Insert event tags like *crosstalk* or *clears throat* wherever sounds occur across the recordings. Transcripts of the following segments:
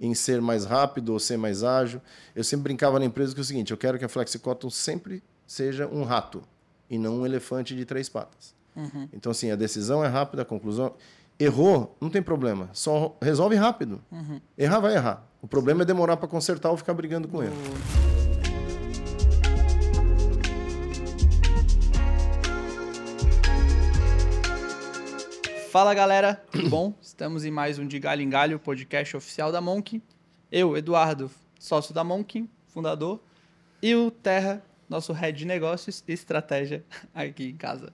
em ser mais rápido ou ser mais ágil. Eu sempre brincava na empresa que é o seguinte: eu quero que a FlexiCotton sempre seja um rato e não um elefante de três patas. Uhum. Então, assim, a decisão é rápida, a conclusão. Errou, não tem problema. Só resolve rápido. Uhum. Errar vai errar. O problema é demorar para consertar ou ficar brigando com ele. Fala galera, tudo bom? Estamos em mais um de Galho em Galho, podcast oficial da Monk. Eu, Eduardo, sócio da Monk, fundador, e o Terra, nosso head de negócios e estratégia *laughs* aqui em casa.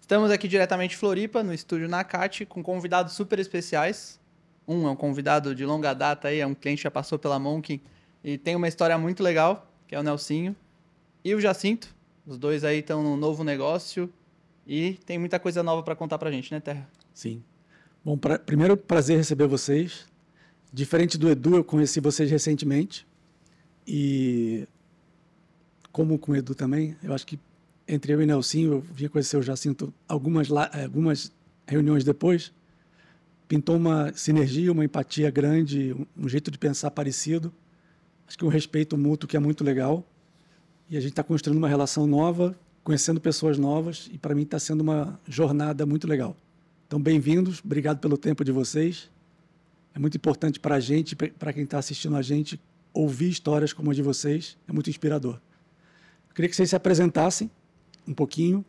Estamos aqui diretamente em Floripa, no estúdio Nakati, com convidados super especiais. Um é um convidado de longa data aí, é um cliente que já passou pela Monk e tem uma história muito legal, que é o Nelsinho. E o Jacinto, os dois aí estão num novo negócio e tem muita coisa nova para contar pra gente, né, Terra? Sim. Bom, pra, primeiro, prazer receber vocês. Diferente do Edu, eu conheci vocês recentemente. E, como com o Edu também, eu acho que entre eu e Nelson, eu vinha conhecer o Jacinto algumas, algumas reuniões depois. Pintou uma sinergia, uma empatia grande, um jeito de pensar parecido. Acho que um respeito mútuo que é muito legal. E a gente está construindo uma relação nova, conhecendo pessoas novas, e para mim está sendo uma jornada muito legal. Então, bem-vindos, obrigado pelo tempo de vocês. É muito importante para a gente, para quem está assistindo a gente, ouvir histórias como a de vocês, é muito inspirador. Eu queria que vocês se apresentassem um pouquinho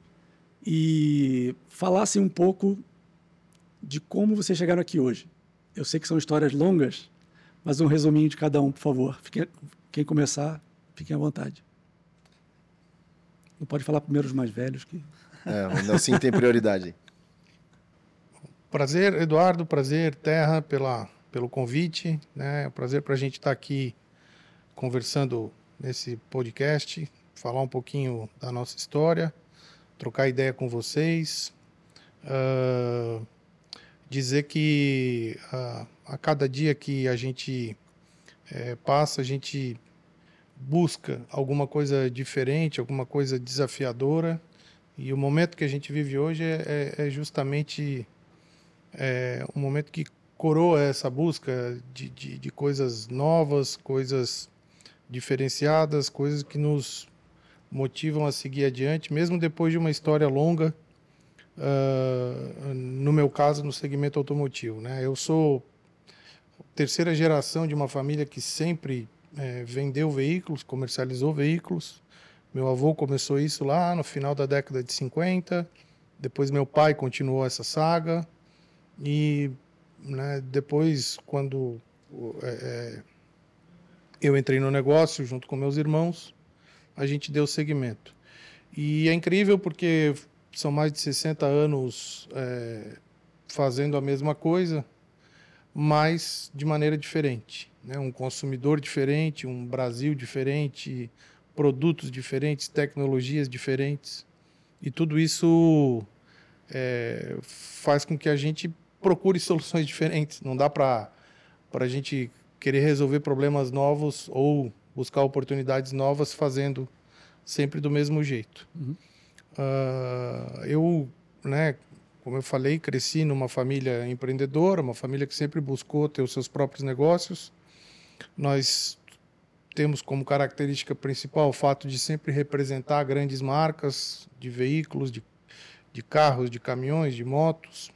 e falassem um pouco de como vocês chegaram aqui hoje. Eu sei que são histórias longas, mas um resuminho de cada um, por favor. Fiquem, quem começar, fiquem à vontade. Não pode falar primeiro os mais velhos que. É, o assim tem prioridade. *laughs* Prazer, Eduardo, prazer, Terra, pela, pelo convite. Né? É um prazer para a gente estar tá aqui conversando nesse podcast, falar um pouquinho da nossa história, trocar ideia com vocês. Uh, dizer que uh, a cada dia que a gente é, passa, a gente busca alguma coisa diferente, alguma coisa desafiadora. E o momento que a gente vive hoje é, é, é justamente é um momento que coroa essa busca de, de, de, coisas novas, coisas diferenciadas, coisas que nos motivam a seguir adiante, mesmo depois de uma história longa, uh, no meu caso, no segmento automotivo. Né? Eu sou terceira geração de uma família que sempre é, vendeu veículos, comercializou veículos. Meu avô começou isso lá no final da década de 50, depois meu pai continuou essa saga. E né, depois, quando é, é, eu entrei no negócio junto com meus irmãos, a gente deu seguimento. E é incrível porque são mais de 60 anos é, fazendo a mesma coisa, mas de maneira diferente. Né? Um consumidor diferente, um Brasil diferente, produtos diferentes, tecnologias diferentes. E tudo isso é, faz com que a gente procure soluções diferentes. Não dá para a gente querer resolver problemas novos ou buscar oportunidades novas fazendo sempre do mesmo jeito. Uhum. Uh, eu, né, como eu falei, cresci numa família empreendedora, uma família que sempre buscou ter os seus próprios negócios. Nós temos como característica principal o fato de sempre representar grandes marcas de veículos, de, de carros, de caminhões, de motos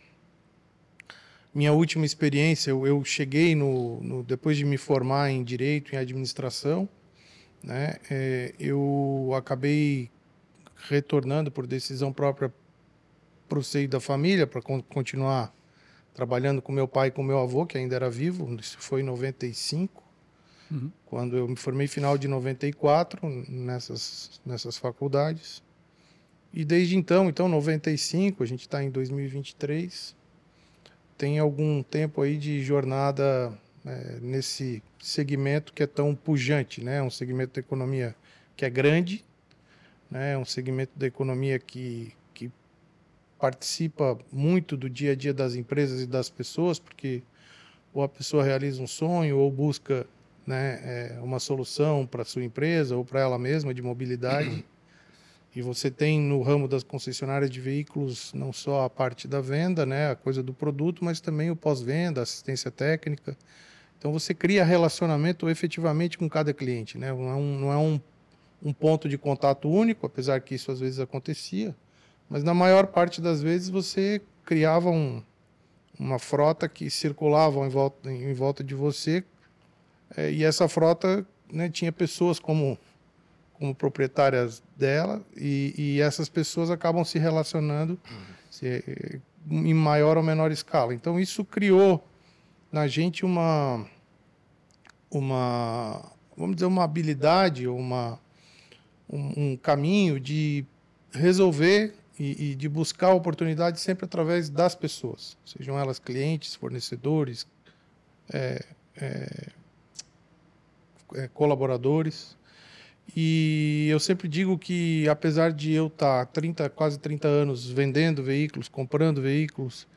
minha última experiência, eu, eu cheguei no, no, depois de me formar em direito, em administração, né, é, eu acabei retornando por decisão própria para o seio da família para con continuar trabalhando com meu pai e com meu avô que ainda era vivo. Isso foi em 95, uhum. quando eu me formei final de 94 nessas nessas faculdades. E desde então, então 95, a gente está em 2023 tem algum tempo aí de jornada é, nesse segmento que é tão pujante, né? Um segmento da economia que é grande, né? Um segmento da economia que, que participa muito do dia a dia das empresas e das pessoas, porque ou a pessoa realiza um sonho ou busca né, é, uma solução para sua empresa ou para ela mesma de mobilidade. *clears throat* E você tem no ramo das concessionárias de veículos não só a parte da venda, né, a coisa do produto, mas também o pós-venda, assistência técnica. Então você cria relacionamento efetivamente com cada cliente, né? Não é um, não é um, um ponto de contato único, apesar que isso às vezes acontecia, mas na maior parte das vezes você criava um, uma frota que circulava em volta, em volta de você é, e essa frota né, tinha pessoas como como proprietárias dela e, e essas pessoas acabam se relacionando se, em maior ou menor escala. Então isso criou na gente uma uma vamos dizer uma habilidade uma um, um caminho de resolver e, e, de buscar oportunidades sempre através das pessoas, sejam elas clientes, fornecedores, é, é, é, colaboradores. E eu sempre digo que, apesar de eu estar 30, quase 30 anos vendendo veículos, comprando veículos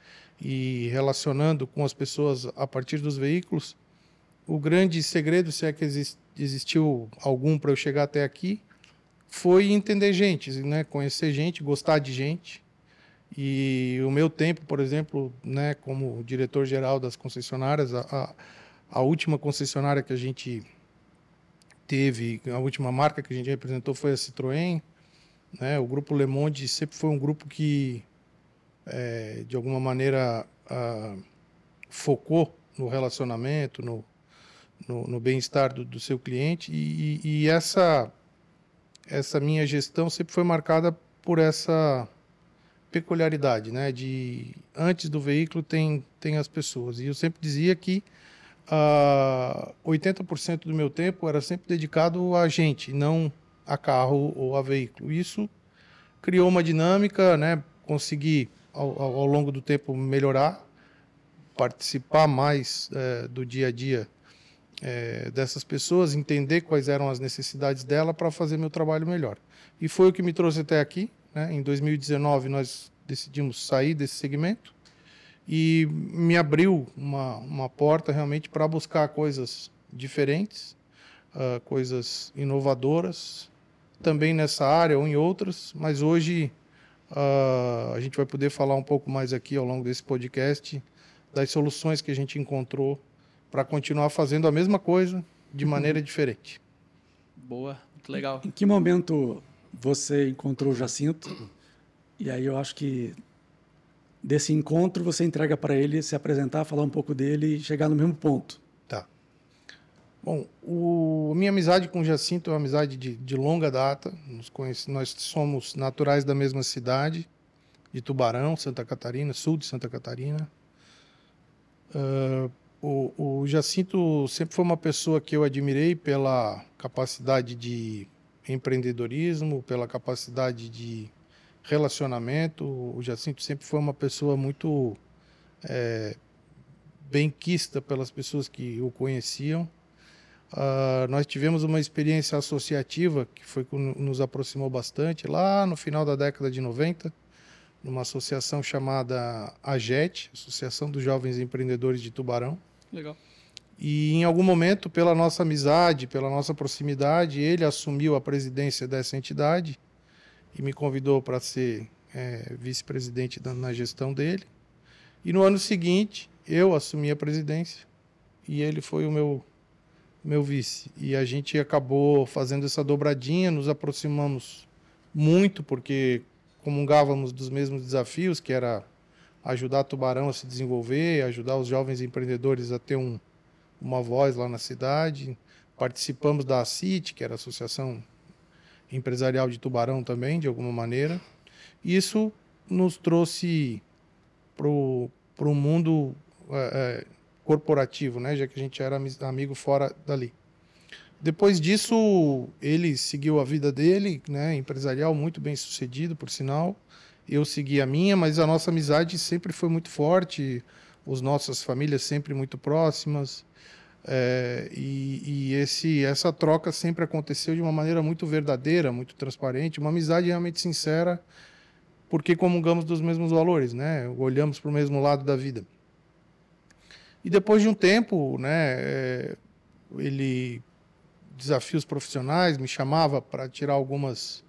e relacionando com as pessoas a partir dos veículos, o grande segredo, se é que existiu algum para eu chegar até aqui, foi entender gente, né? conhecer gente, gostar de gente. E o meu tempo, por exemplo, né, como diretor-geral das concessionárias, a, a, a última concessionária que a gente teve, a última marca que a gente representou foi a Citroën. Né? O grupo Le Monde sempre foi um grupo que, é, de alguma maneira, a, focou no relacionamento, no, no, no bem-estar do, do, seu cliente. E, e, e, essa, essa minha gestão sempre foi marcada por essa peculiaridade, né? De antes do veículo tem, tem as pessoas. E eu sempre dizia que uh, 80% do meu tempo era sempre dedicado a gente, não a carro ou a veículo. Isso criou uma dinâmica, né? Consegui ao, ao longo do tempo melhorar, participar mais é, do dia a dia é, dessas pessoas, entender quais eram as necessidades dela para fazer meu trabalho melhor. E foi o que me trouxe até aqui. Né? Em 2019 nós decidimos sair desse segmento e me abriu uma, uma porta realmente para buscar coisas diferentes, uh, coisas inovadoras, também nessa área ou em outras, mas hoje uh, a gente vai poder falar um pouco mais aqui ao longo desse podcast das soluções que a gente encontrou para continuar fazendo a mesma coisa de uhum. maneira diferente. Boa, muito legal. Em que momento você encontrou o Jacinto? E aí eu acho que desse encontro você entrega para ele se apresentar, falar um pouco dele e chegar no mesmo ponto. Tá. Bom, o, minha amizade com o Jacinto é uma amizade de, de longa data. Conhece, nós somos naturais da mesma cidade, de Tubarão, Santa Catarina, sul de Santa Catarina. Uh, o, o Jacinto sempre foi uma pessoa que eu admirei pela capacidade de empreendedorismo, pela capacidade de relacionamento. O Jacinto sempre foi uma pessoa muito é, benquista pelas pessoas que o conheciam. Uh, nós tivemos uma experiência associativa que foi que nos aproximou bastante lá no final da década de 90, numa associação chamada AGET, Associação dos Jovens Empreendedores de Tubarão. Legal. E em algum momento, pela nossa amizade, pela nossa proximidade, ele assumiu a presidência dessa entidade e me convidou para ser é, vice-presidente na gestão dele. E no ano seguinte, eu assumi a presidência e ele foi o meu meu vice. E a gente acabou fazendo essa dobradinha, nos aproximamos muito porque comungávamos dos mesmos desafios, que era ajudar Tubarão a se desenvolver, ajudar os jovens empreendedores a ter um, uma voz lá na cidade. Participamos da ACIT, que era a Associação empresarial de Tubarão também, de alguma maneira. Isso nos trouxe para o mundo é, é, corporativo, né? já que a gente era amigo fora dali. Depois disso, ele seguiu a vida dele, né? empresarial muito bem sucedido, por sinal. Eu segui a minha, mas a nossa amizade sempre foi muito forte, as nossas famílias sempre muito próximas. É, e, e esse, essa troca sempre aconteceu de uma maneira muito verdadeira, muito transparente, uma amizade realmente sincera, porque comungamos dos mesmos valores, né? Olhamos para o mesmo lado da vida. E depois de um tempo, né, é, ele desafios profissionais me chamava para tirar algumas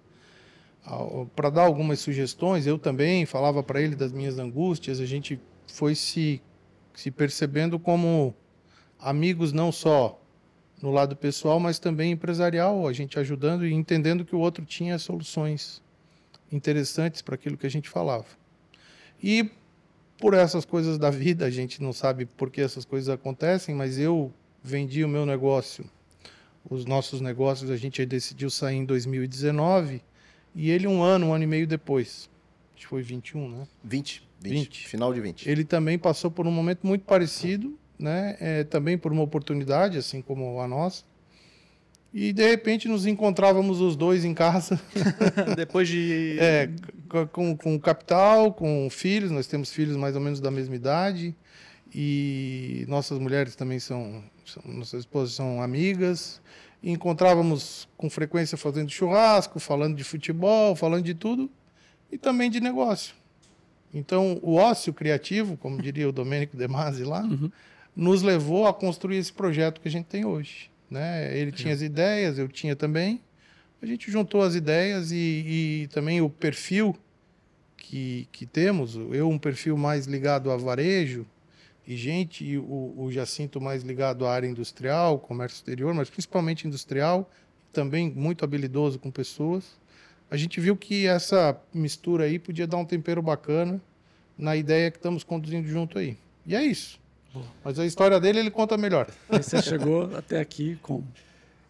para dar algumas sugestões, eu também falava para ele das minhas angústias, a gente foi se se percebendo como amigos não só no lado pessoal, mas também empresarial, a gente ajudando e entendendo que o outro tinha soluções interessantes para aquilo que a gente falava. E por essas coisas da vida, a gente não sabe por que essas coisas acontecem, mas eu vendi o meu negócio, os nossos negócios, a gente decidiu sair em 2019 e ele um ano, um ano e meio depois, acho que foi 21, né? 20, 20, 20. final de 20. Ele também passou por um momento muito parecido, né? É, também por uma oportunidade, assim como a nossa. E de repente nos encontrávamos os dois em casa, *laughs* Depois de. *laughs* é, com, com capital, com filhos. Nós temos filhos mais ou menos da mesma idade. E nossas mulheres também são, são nossas esposas são amigas. E encontrávamos com frequência fazendo churrasco, falando de futebol, falando de tudo. E também de negócio. Então, o ócio criativo, como diria o Domênico De Masi lá, nos levou a construir esse projeto que a gente tem hoje. Né? Ele tinha as ideias, eu tinha também. A gente juntou as ideias e, e também o perfil que, que temos. Eu, um perfil mais ligado a varejo, e gente, e o, o Jacinto mais ligado à área industrial, comércio exterior, mas principalmente industrial, também muito habilidoso com pessoas. A gente viu que essa mistura aí podia dar um tempero bacana na ideia que estamos conduzindo junto aí. E é isso. Mas a história dele ele conta melhor. Aí você chegou até aqui como?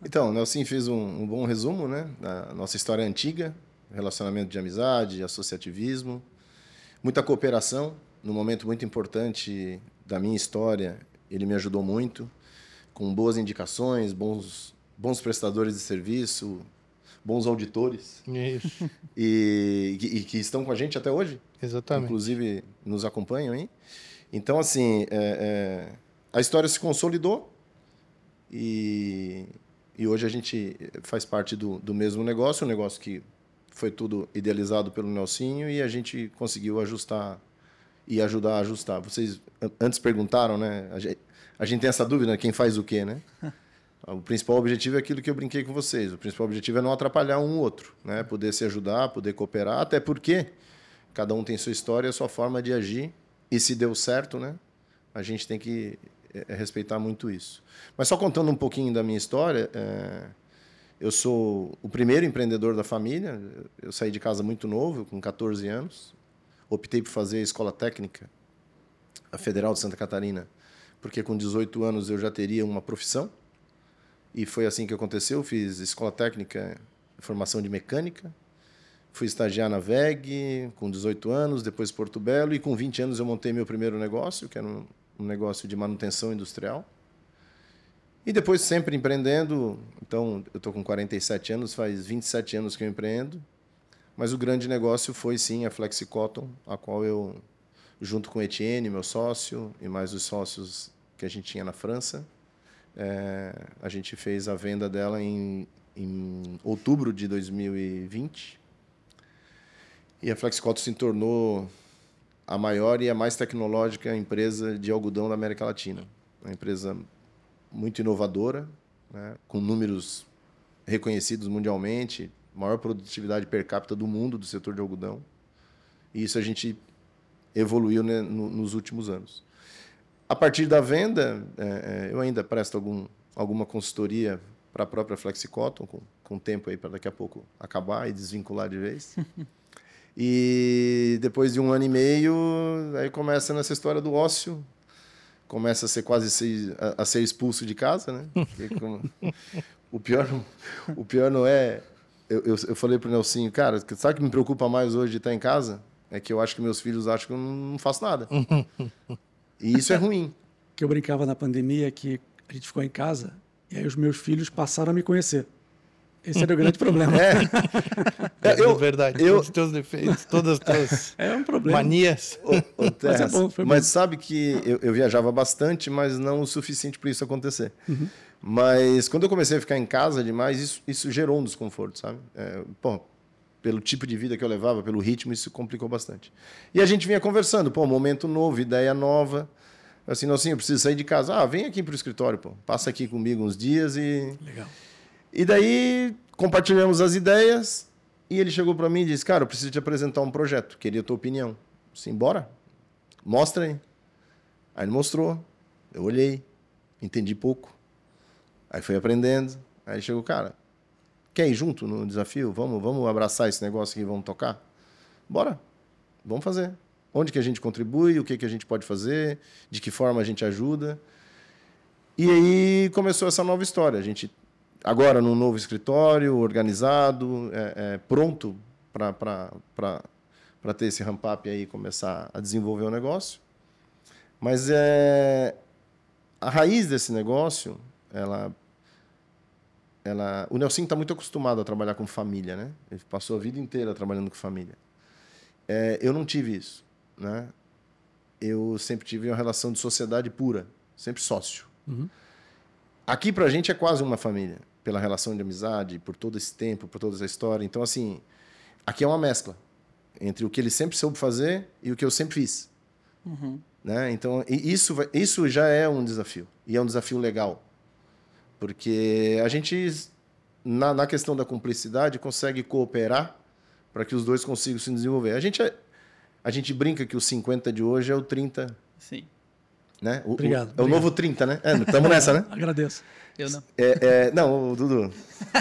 Então, o Nelson fez um, um bom resumo, né? Da nossa história antiga, relacionamento de amizade, associativismo, muita cooperação. Num momento muito importante da minha história, ele me ajudou muito, com boas indicações, bons, bons prestadores de serviço, bons auditores, Isso. e, e que estão com a gente até hoje. Exatamente. inclusive nos acompanham aí. Então, assim, é, é, a história se consolidou e, e hoje a gente faz parte do, do mesmo negócio, um negócio que foi tudo idealizado pelo Nelsinho e a gente conseguiu ajustar e ajudar a ajustar. Vocês an- antes perguntaram, né? A gente, a gente tem essa dúvida, quem faz o quê, né? *laughs* O principal objetivo é aquilo que eu brinquei com vocês. O principal objetivo é não atrapalhar um outro, né? Poder se ajudar, poder cooperar, até porque cada um tem sua história, sua forma de agir. E se deu certo, né? A gente tem que é, respeitar muito isso. Mas só contando um pouquinho da minha história, é, eu sou o primeiro empreendedor da família. Eu saí de casa muito novo, com 14 anos. Optei por fazer a escola técnica, a Federal de Santa Catarina, porque com 18 anos eu já teria uma profissão. E foi assim que aconteceu. Fiz escola técnica, formação de mecânica. Fui estagiar na VEG com 18 anos, depois Porto Belo, e com 20 anos eu montei meu primeiro negócio, que era um, negócio de manutenção industrial. E depois sempre empreendendo. Então, eu estou com 47 anos, faz 27 anos que eu empreendo. Mas o grande negócio foi sim a Flexicotton, a qual eu, junto com Etienne, meu sócio, e mais os sócios que a gente tinha na França, é, a gente fez a venda dela em, em outubro de 2020. E a Flexicotton se tornou a maior e a mais tecnológica empresa de algodão da América Latina. Uma empresa muito inovadora, né, com números reconhecidos mundialmente, maior produtividade per capita do mundo do setor de algodão. E isso a gente evoluiu né, no, nos últimos anos. A partir da venda, é, é, eu ainda presto algum, alguma consultoria para a própria Flexicotton, com, com tempo aí para daqui a pouco acabar e desvincular de vez. *laughs* E depois de um ano e meio, aí começa nessa história do ócio, começa a ser quase ser, a, a ser expulso de casa, né? Porque como- *laughs* o pior, não- o pior não é. Eu, eu, eu falei pro Nelsinho, cara, sabe o que me preocupa mais hoje de estar em casa? É que eu acho que meus filhos acham que eu não, não faço nada. *laughs* E isso é ruim. Que eu brincava na pandemia que a gente ficou em casa e aí os meus filhos passaram a me conhecer. Esse era o grande problema. *laughs* É, É, eu- verdade. eu- Todos os teus defeitos, todas as tuas *laughs* É um problema. manias. Ô, *laughs* Terras, bom, foi bom. mas sabe que eu, eu viajava bastante, mas não o suficiente para isso acontecer. Mas quando eu comecei a ficar em casa demais, isso, isso gerou um desconforto, sabe? É, pô, pelo tipo de vida que eu levava, pelo ritmo, isso complicou bastante. E a gente vinha conversando, pô, momento novo, ideia nova. Assim, não, assim, eu preciso sair de casa. Ah, vem aqui para o escritório, pô. Passa aqui comigo uns dias e Legal. E daí compartilhamos as ideias e ele chegou para mim e disse: Cara, eu preciso te apresentar um projeto, queria a tua opinião. Sim, bora? Mostra aí. Aí ele mostrou, eu olhei. entendi pouco. Aí fui aprendendo. Aí chegou, cara, quer ir junto no desafio? Vamos, vamos abraçar esse negócio aqui, vamos tocar? Bora, vamos fazer. Onde que a gente contribui, o que, que a gente pode fazer, de que forma a gente ajuda. E aí começou essa nova história. A gente, agora, num novo escritório, organizado, é, é, pronto para ter esse ramp-up aí e começar a desenvolver o negócio. Mas é, a raiz desse negócio, ela, ela, o Nelson está muito acostumado a trabalhar com família, né? Ele passou a vida inteira trabalhando com família. É, eu não tive isso, né? Eu sempre tive uma relação de sociedade pura, sempre sócio. Uhum. Aqui para a gente é quase uma família, pela relação de amizade, por todo esse tempo, por toda essa história. Então assim, aqui é uma mescla entre o que ele sempre soube fazer e o que eu sempre fiz. Uhum. Né? Então, isso, isso já é um desafio. E é um desafio legal. Porque a gente, na, na questão da cumplicidade, consegue cooperar para que os dois consigam se desenvolver. A gente, é, a gente brinca que o 50 de hoje é o 30. Sim. Né? O, obrigado. O, é o novo 30, né? Estamos é, nessa, né? *laughs* Agradeço. Eu não. É, é, não, Dudu.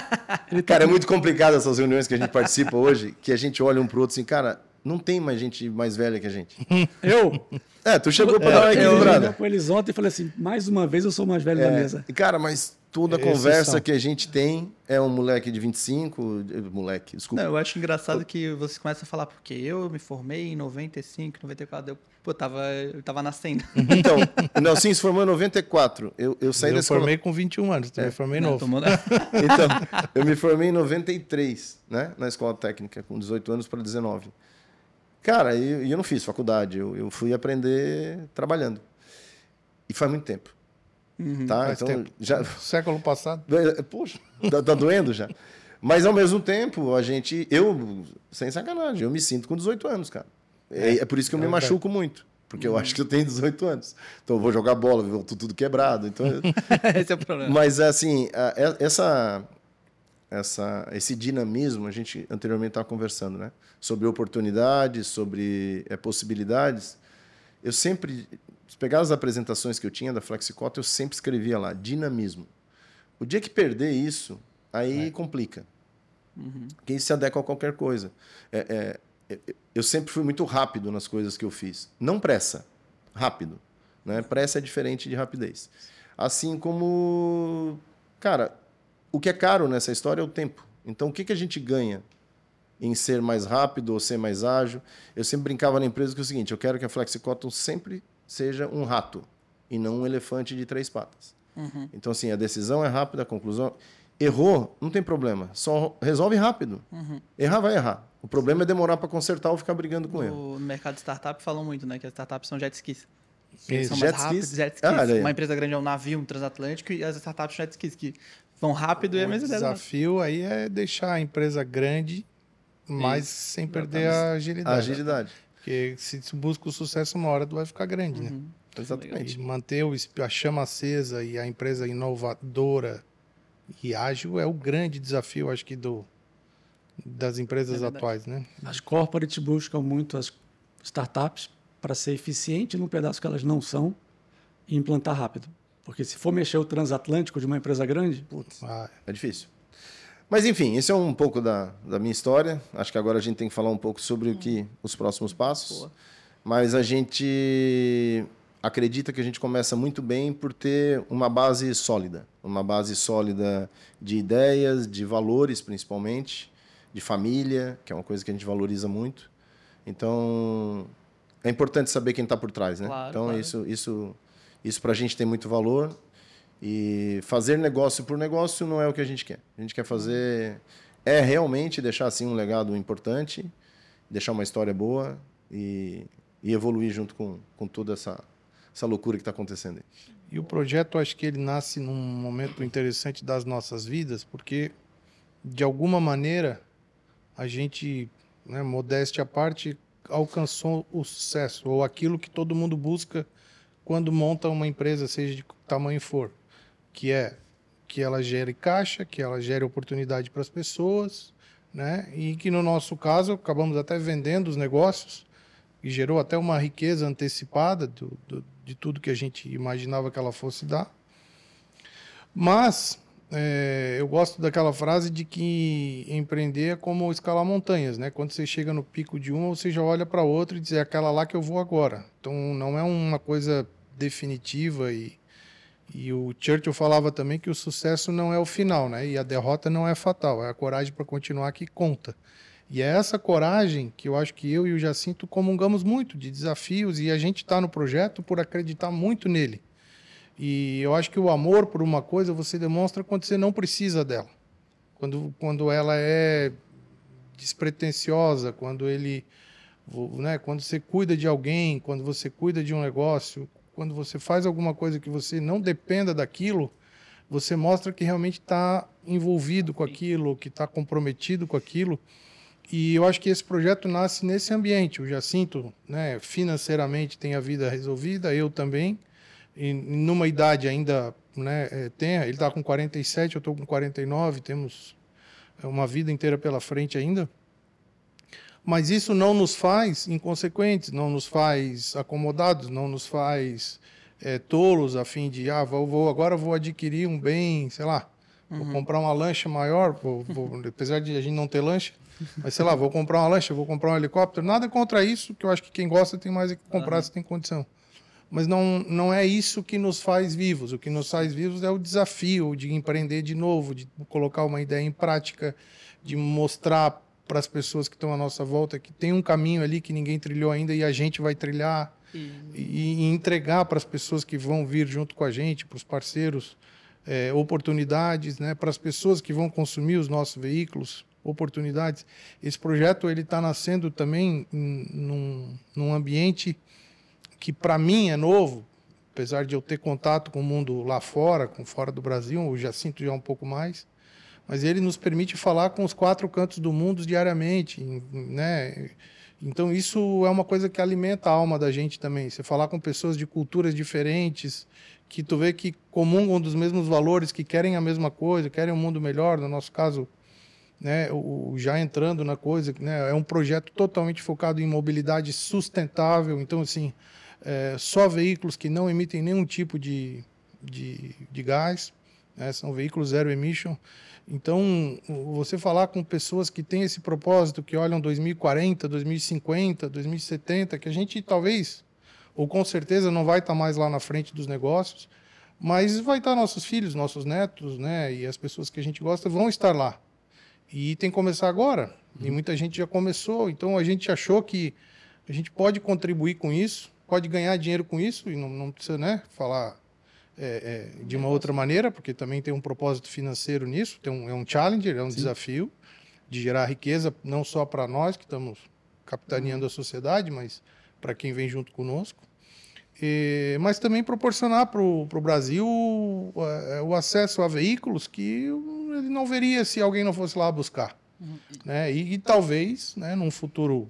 *laughs* cara, é muito complicado essas reuniões que a gente participa *laughs* hoje, que a gente olha um pro outro assim, cara, não tem mais gente mais velha que a gente. Eu? É, tu chegou para dar uma equilibrada. Eu com eles ontem e falei assim, mais uma vez eu sou mais velho é, da mesa. Cara, mas toda a conversa são. que a gente tem é um moleque de 25, moleque, desculpa. Não, eu acho engraçado que você começa a falar, porque eu me formei em 95, 94, eu, pô, tava, eu tava nascendo. *laughs* Então, o Nelson se formou em 94, eu, eu saí eu da escola... Eu formei com 21 anos, também é. formei Não, novo. Tomou... *laughs* então, eu me formei em 93, né, na escola técnica, com 18 anos para 19. Cara, e eu, eu, não fiz faculdade, eu, eu, fui aprender trabalhando. E faz muito tempo. Uhum, tá? Então, tempo. já *laughs* século passado. É, poxa, tá, tá doendo já. Mas ao mesmo tempo, a gente, eu, sem sacanagem, eu me sinto com 18 anos, cara. É, é por isso que eu é me machuco muito. Porque eu uhum. acho que eu tenho 18 anos. Então eu vou jogar bola, volto tudo quebrado. Então, *laughs* Esse é o problema. Mas assim, essa, essa, esse dinamismo, a gente anteriormente estava conversando, né? Sobre oportunidades, sobre é, possibilidades. Eu sempre, se pegar as apresentações que eu tinha da Flexicota, eu sempre escrevia lá, dinamismo. O dia que perder isso, aí é. complica. Uhum. Quem se adequa a qualquer coisa. É, é, é, eu sempre fui muito rápido nas coisas que eu fiz. Não pressa, rápido. Né? Pressa é diferente de rapidez. Assim como, cara, o que é caro nessa história é o tempo. Então, o que, que a gente ganha em ser mais rápido ou ser mais ágil? Eu sempre brincava na empresa que é o seguinte: eu quero que a FlexiCotton sempre seja um rato e não um elefante de três patas. Uhum. Então, assim, a decisão é rápida, a conclusão. Errou, não tem problema. Só resolve rápido. Uhum. Errar vai errar. O problema é demorar para consertar ou ficar brigando com ele. No mercado de startup falam muito, né? Que as startups são jet skis. Eles são jet mais rápidos, jet skis. Ah, Uma empresa grande é um navio, um transatlântico, e as startups jet skis, que vão rápido e é a mesma ideia. O desafio aí é deixar a empresa grande, mas Isso, sem perder a agilidade. A agilidade. Porque se tu busca o sucesso, uma hora tu vai ficar grande, né? uhum. né? Exatamente. E manter a chama acesa e a empresa inovadora e ágil é o grande desafio, acho que, do, das empresas é atuais, né? As corporates buscam muito as startups para ser eficiente no pedaço que elas não são e implantar rápido. Porque se for mexer o transatlântico de uma empresa grande, putz. Ah, é difícil. Mas enfim, esse é um pouco da, da minha história. Acho que agora a gente tem que falar um pouco sobre o que os próximos passos. Boa. Mas a gente acredita que a gente começa muito bem por ter uma base sólida, uma base sólida de ideias, de valores principalmente, de família, que é uma coisa que a gente valoriza muito. Então é importante saber quem está por trás, né? Claro, então claro. isso isso isso para a gente tem muito valor. E fazer negócio por negócio não é o que a gente quer. A gente quer fazer. É realmente deixar assim um legado importante, deixar uma história boa e, e evoluir junto com, com toda essa, essa loucura que está acontecendo aí. E o projeto, acho que ele nasce num momento interessante das nossas vidas, porque de alguma maneira a gente, né, modéstia à parte, alcançou o sucesso, ou aquilo que todo mundo busca quando monta uma empresa, seja de tamanho for, que é que ela gere caixa, que ela gere oportunidade para as pessoas, né? E que no nosso caso acabamos até vendendo os negócios e gerou até uma riqueza antecipada do, do, de tudo que a gente imaginava que ela fosse dar. Mas é, eu gosto daquela frase de que empreender é como escalar montanhas, né? Quando você chega no pico de uma, você já olha para outra e diz é aquela lá que eu vou agora. Então não é uma coisa definitiva e, e o Churchill falava também que o sucesso não é o final, né? E a derrota não é fatal, é a coragem para continuar que conta. E é essa coragem que eu acho que eu e o Jacinto comungamos muito de desafios e a gente está no projeto por acreditar muito nele. E eu acho que o amor por uma coisa você demonstra quando você não precisa dela. Quando, quando ela é despretensiosa, quando ele, né, quando você cuida de alguém, quando você cuida de um negócio, quando você faz alguma coisa que você não dependa daquilo, você mostra que realmente está envolvido com aquilo, que está comprometido com aquilo. E eu acho que esse projeto nasce nesse ambiente. O Jacinto, né, financeiramente tem a vida resolvida, eu também e numa idade ainda né, é, tenha, ele está com 47, eu estou com 49, temos uma vida inteira pela frente ainda. Mas isso não nos faz inconsequentes, não nos faz acomodados, não nos faz é, tolos a fim de, ah, vou, vou, agora vou adquirir um bem, sei lá, uhum. vou comprar uma lancha maior, vou, vou, *laughs* apesar de a gente não ter lancha, mas sei lá, vou comprar uma lancha, vou comprar um helicóptero, nada contra isso, que eu acho que quem gosta tem mais é que comprar uhum. se tem condição mas não, não é isso que nos faz vivos. O que nos faz vivos é o desafio de empreender de novo, de colocar uma ideia em prática, de mostrar para as pessoas que estão à nossa volta que tem um caminho ali que ninguém trilhou ainda e a gente vai trilhar e, e entregar para as pessoas que vão vir junto com a gente, para os parceiros, é, oportunidades, né, para as pessoas que vão consumir os nossos veículos, oportunidades. Esse projeto ele está nascendo também num, num ambiente que para mim é novo, apesar de eu ter contato com o mundo lá fora, com fora do Brasil, eu já sinto já um pouco mais, mas ele nos permite falar com os quatro cantos do mundo diariamente, né? Então isso é uma coisa que alimenta a alma da gente também. Você falar com pessoas de culturas diferentes, que tu vê que comungam dos mesmos valores, que querem a mesma coisa, querem um mundo melhor, no nosso caso, né, o, já entrando na coisa, né, é um projeto totalmente focado em mobilidade sustentável. Então assim, é, só veículos que não emitem nenhum tipo de, de, de gás, né? são veículos zero emission. Então, você falar com pessoas que têm esse propósito, que olham 2040, 2050, 2070, que a gente talvez, ou com certeza, não vai estar mais lá na frente dos negócios, mas vai estar nossos filhos, nossos netos, né, e as pessoas que a gente gosta vão estar lá. E tem que começar agora. E muita gente já começou. Então, a gente achou que a gente pode contribuir com isso pode ganhar dinheiro com isso e não, não precisa né, falar é, é, de uma outra maneira, porque também tem um propósito financeiro nisso, tem um, é um challenger, é um Sim. desafio de gerar riqueza não só para nós que estamos capitaneando a sociedade, mas para quem vem junto conosco. E, mas também proporcionar para o Brasil o, é, o, acesso a veículos que ele não veria se alguém não fosse lá buscar. Uhum. Né? E, e, talvez, né, num futuro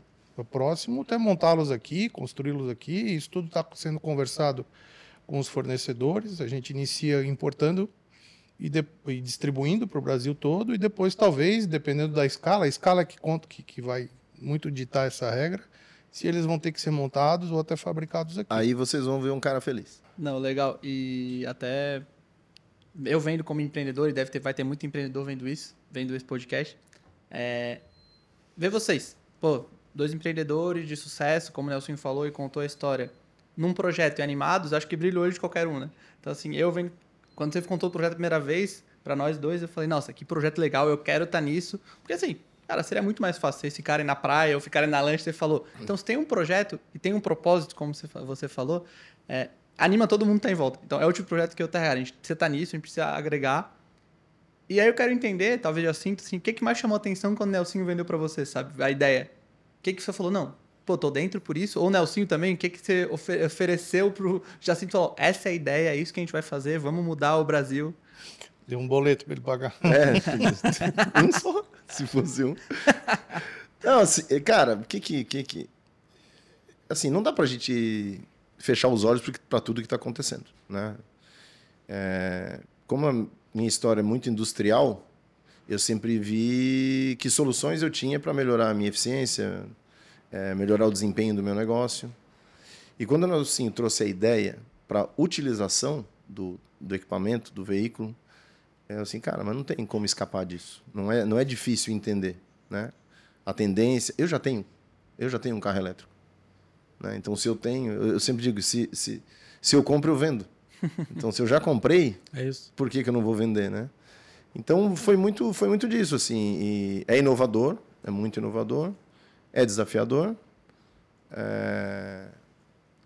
próximo, até montá-los aqui, construí-los aqui. Isso tudo está sendo conversado com os fornecedores. A gente inicia importando e, de, e distribuindo para o Brasil todo e depois talvez, dependendo da escala, a escala que conta que, que vai muito ditar essa regra, se eles vão ter que ser montados ou até fabricados aqui. Aí vocês vão ver um cara feliz. Não, legal. E até eu vendo como empreendedor e deve ter, vai ter muito empreendedor vendo isso, vendo esse podcast. É, ver vocês. Pô, dois empreendedores de sucesso, como o Nelson falou e contou a história, num projeto e animados, acho que brilha o olho de qualquer um, né? Então, assim, eu venho. Quando você contou o projeto a primeira vez, para nós dois, eu falei, nossa, que projeto legal, eu quero estar tá nisso. Porque, assim, cara, seria muito mais fácil vocês ficarem na praia ou ficarem na lancha, você falou. Então, se tem um projeto e tem um propósito, como você falou, é, anima todo mundo que tá em volta. Então, é o tipo de projeto que eu tenho. A gente estar tá nisso, a gente precisa agregar. E aí eu quero entender, talvez eu sinta, assim, o que, que mais chamou atenção quando o Nelson vendeu para você, sabe? A ideia que, que você falou? Não, pô, tô dentro por isso. Ou o Nelsinho também, o que, que você ofe ofereceu pro Jacinto? Falou, essa é a ideia, é isso que a gente vai fazer, vamos mudar o Brasil. Deu um boleto para ele pagar. É, *laughs* um só, se fosse um. Não, assim, cara, o que que, que que... Assim, não dá pra gente fechar os olhos para tudo que está acontecendo, né? É, como a minha história é muito industrial, eu sempre vi que soluções eu tinha para melhorar a minha eficiência, é, melhorar o desempenho do meu negócio. E quando eu assim, trouxe a ideia para utilização do, do equipamento, do veículo, É assim, cara, mas não tem como escapar disso. Não é, não é difícil entender, né? A tendência, eu já tenho, eu já tenho um carro elétrico, né? Então se eu tenho, eu, eu sempre digo, se, se se eu compro eu vendo. *laughs* Então se eu já comprei, É isso. por que, que eu não vou vender, né? Então foi muito, foi muito disso, assim. É inovador, é muito inovador, é desafiador. É,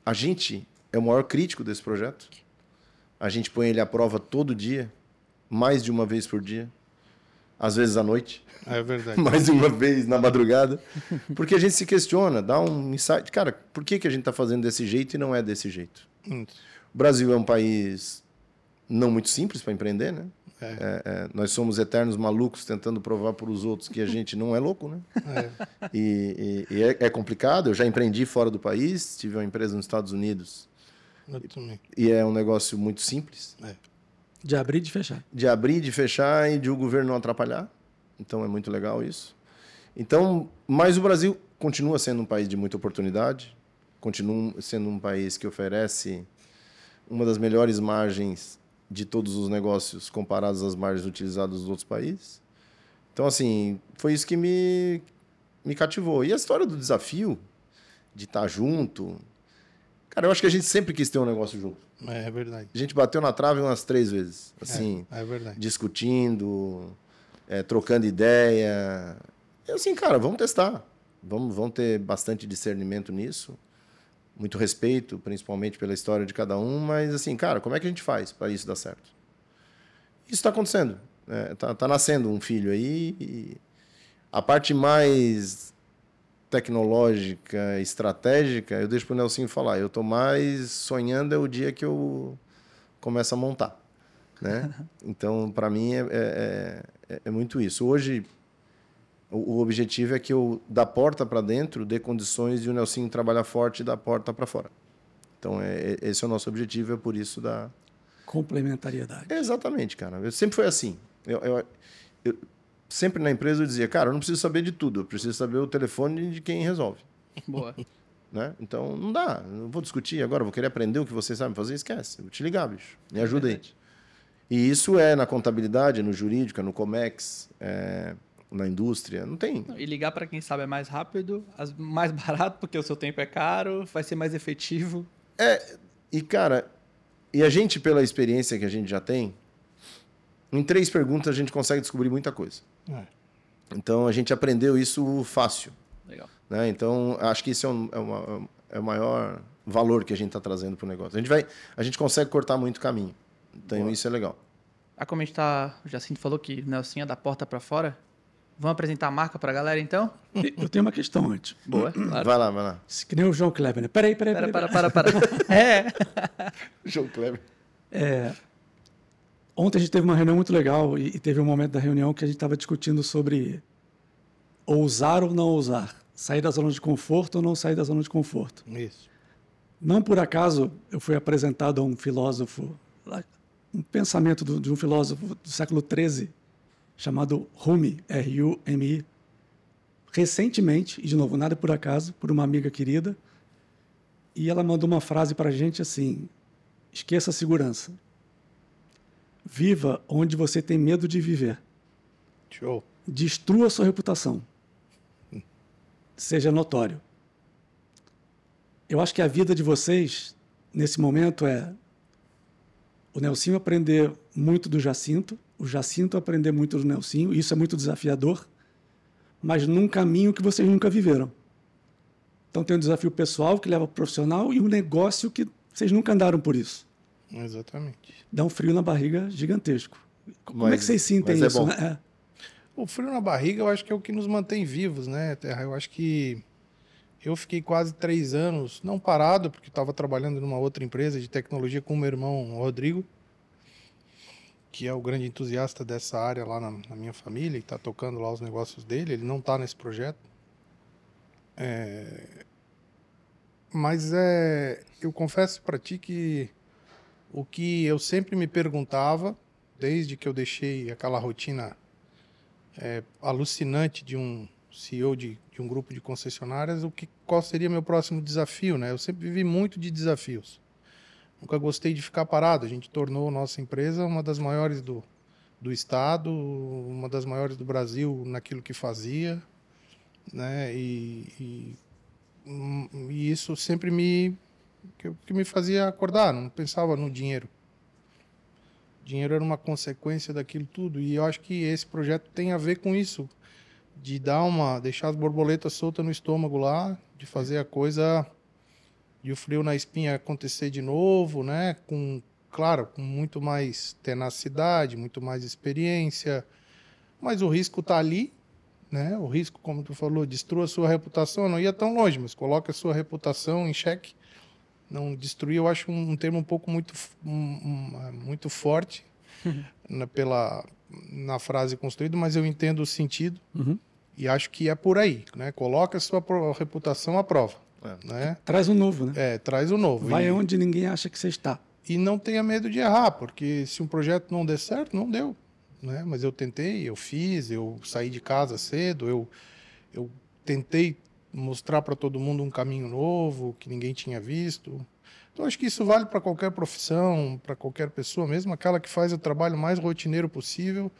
A gente é o maior crítico desse projeto. A gente põe ele à prova todo dia, mais de uma vez por dia, às vezes à noite, É verdade. *laughs* mais de uma vez na madrugada, porque a gente se questiona, dá um insight, cara, por que, que a gente está fazendo desse jeito e não é desse jeito? Hum, O Brasil é um país não muito simples para empreender, né? É. É, é, nós somos eternos malucos tentando provar para os outros que a *laughs* gente não é louco, né? É. E, e- e é, é complicado. Eu já empreendi fora do país, tive uma empresa nos Estados Unidos Eu também. e é um negócio muito simples De abrir e de fechar. de abrir, de fechar e de o governo não atrapalhar. Então é muito legal isso. Então, mas o Brasil continua sendo um país de muita oportunidade, continua sendo um país que oferece uma das melhores margens de todos os negócios comparados às margens utilizadas nos outros países. Então, assim, foi isso que me, me cativou. E a história do desafio de estar junto. Cara, eu acho que a gente sempre quis ter um negócio junto. É, é verdade. A gente bateu na trave umas três vezes. Assim, É, é verdade. discutindo, é, trocando ideia. E assim, cara, vamos testar. Vamos, vamos ter bastante discernimento nisso. Muito respeito, principalmente pela história de cada um. Mas, assim, cara, como é que a gente faz para isso dar certo? Isso está acontecendo. né? tá, tá nascendo um filho aí. E a parte mais tecnológica, estratégica, eu deixo para o Nelson falar. Eu estou mais sonhando é o dia que eu começo a montar né? *laughs* Então, para mim, é, é, é, é muito isso. Hoje, o, o objetivo é que eu, da porta para dentro, dê condições de o Nelson trabalhar forte da porta para fora. Então, é, é- esse é o nosso objetivo, é por isso da... Complementariedade. Exatamente, cara. Eu sempre foi assim. Eu, eu- eu- sempre na empresa eu dizia, cara, eu não preciso saber de tudo, eu preciso saber o telefone de quem resolve. Boa. *laughs* Né? Então, não dá. Não vou discutir agora, vou querer aprender o que vocês sabem fazer, esquece. Vou te ligar, bicho. Me ajuda aí. Verdade. E isso é na contabilidade, no jurídico, é no Comex, é na indústria. Não tem. E ligar para quem sabe é mais rápido, mais *laughs* barato, porque o seu tempo é caro, vai ser mais efetivo. E, cara, e a gente, pela experiência que a gente já tem, em três perguntas a gente consegue descobrir muita coisa. É. Então, a gente aprendeu isso fácil. Legal. Né? Então, acho que isso é, um- é uma- é o maior valor que a gente está trazendo para o negócio. A gente, vai, a gente consegue cortar muito caminho. Então, Boa. isso é legal. Ah, como a gente tá. O Jacinto falou que Nelson é da porta para fora. Vamos apresentar a marca pra galera então? Eu tenho uma questão antes. Boa. Claro. Vai lá, vai lá. Se Que nem o João Kleber, né? Peraí, peraí, Para, peraí. para, para, para. *laughs* É. João Kleber. É, ontem a gente teve uma reunião muito legal e, e teve um momento da reunião que a gente estava discutindo sobre ousar ou não ousar, sair da zona de conforto ou não sair da zona de conforto. Isso. Não por acaso eu fui apresentado a um filósofo, um pensamento do- de um filósofo do século XIII chamado Rumi, R-U-M-I, recentemente, e de novo, nada por acaso, por uma amiga querida, e ela mandou uma frase para a gente assim: esqueça a segurança. Viva onde você tem medo de viver. Show. Destrua sua reputação. Seja notório. Eu acho que a vida de vocês, nesse momento, é o Nelsinho aprender muito do Jacinto, o Jacinto aprender muito do Nelsinho, isso é muito desafiador, mas num caminho que vocês nunca viveram. Então tem um desafio pessoal que leva ao profissional e um negócio que vocês nunca andaram por isso. Exatamente. Dá um frio na barriga gigantesco. Como é Mas- que vocês sentem mas é isso? bom. né? É. O frio na barriga eu acho que é o que nos mantém vivos, né, Terra? Eu acho que eu fiquei quase três anos, não parado, porque estava trabalhando numa outra empresa de tecnologia com o meu irmão Rodrigo, que é o grande entusiasta dessa área lá na, na minha família, e está tocando lá os negócios dele. Ele não está nesse projeto. É, Mas é, eu confesso para ti que o que eu sempre me perguntava, desde que eu deixei aquela rotina é, alucinante de um CEO de, de um grupo de concessionárias, o que, qual seria meu próximo desafio, né? Eu sempre vivi muito de desafios. Nunca gostei de ficar parado. A gente tornou nossa empresa uma das maiores do, do estado, uma das maiores do Brasil naquilo que fazia, né? E, e, hum, e isso sempre me que, que me fazia acordar, não pensava no dinheiro. dinheiro era uma consequência daquilo tudo e eu acho que esse projeto tem a ver com isso, de dar uma, deixar as borboletas soltas no estômago lá, de fazer a coisa de o frio na espinha acontecer de novo, né? Com, claro, com muito mais tenacidade, muito mais experiência, mas o risco está ali, né? O risco, como tu falou, destrua a sua reputação, não ia tão longe, mas coloca a sua reputação em xeque. Não destruir, eu acho um, termo um pouco muito, um, um, muito forte *laughs* na, pela, na frase construída, mas eu entendo o sentido Uhum. e acho que é por aí, né? Coloca a sua reputação à prova, É. né? Traz um novo, né? É, traz o novo. Vai e, onde ninguém acha que você está. e não tenha medo de errar, porque se um projeto não der certo, não deu, né? Mas eu tentei, eu fiz, eu saí de casa cedo, eu, eu tentei mostrar para todo mundo um caminho novo que ninguém tinha visto. Então acho que isso vale para qualquer profissão, para qualquer pessoa, mesmo aquela que faz o trabalho mais rotineiro possível.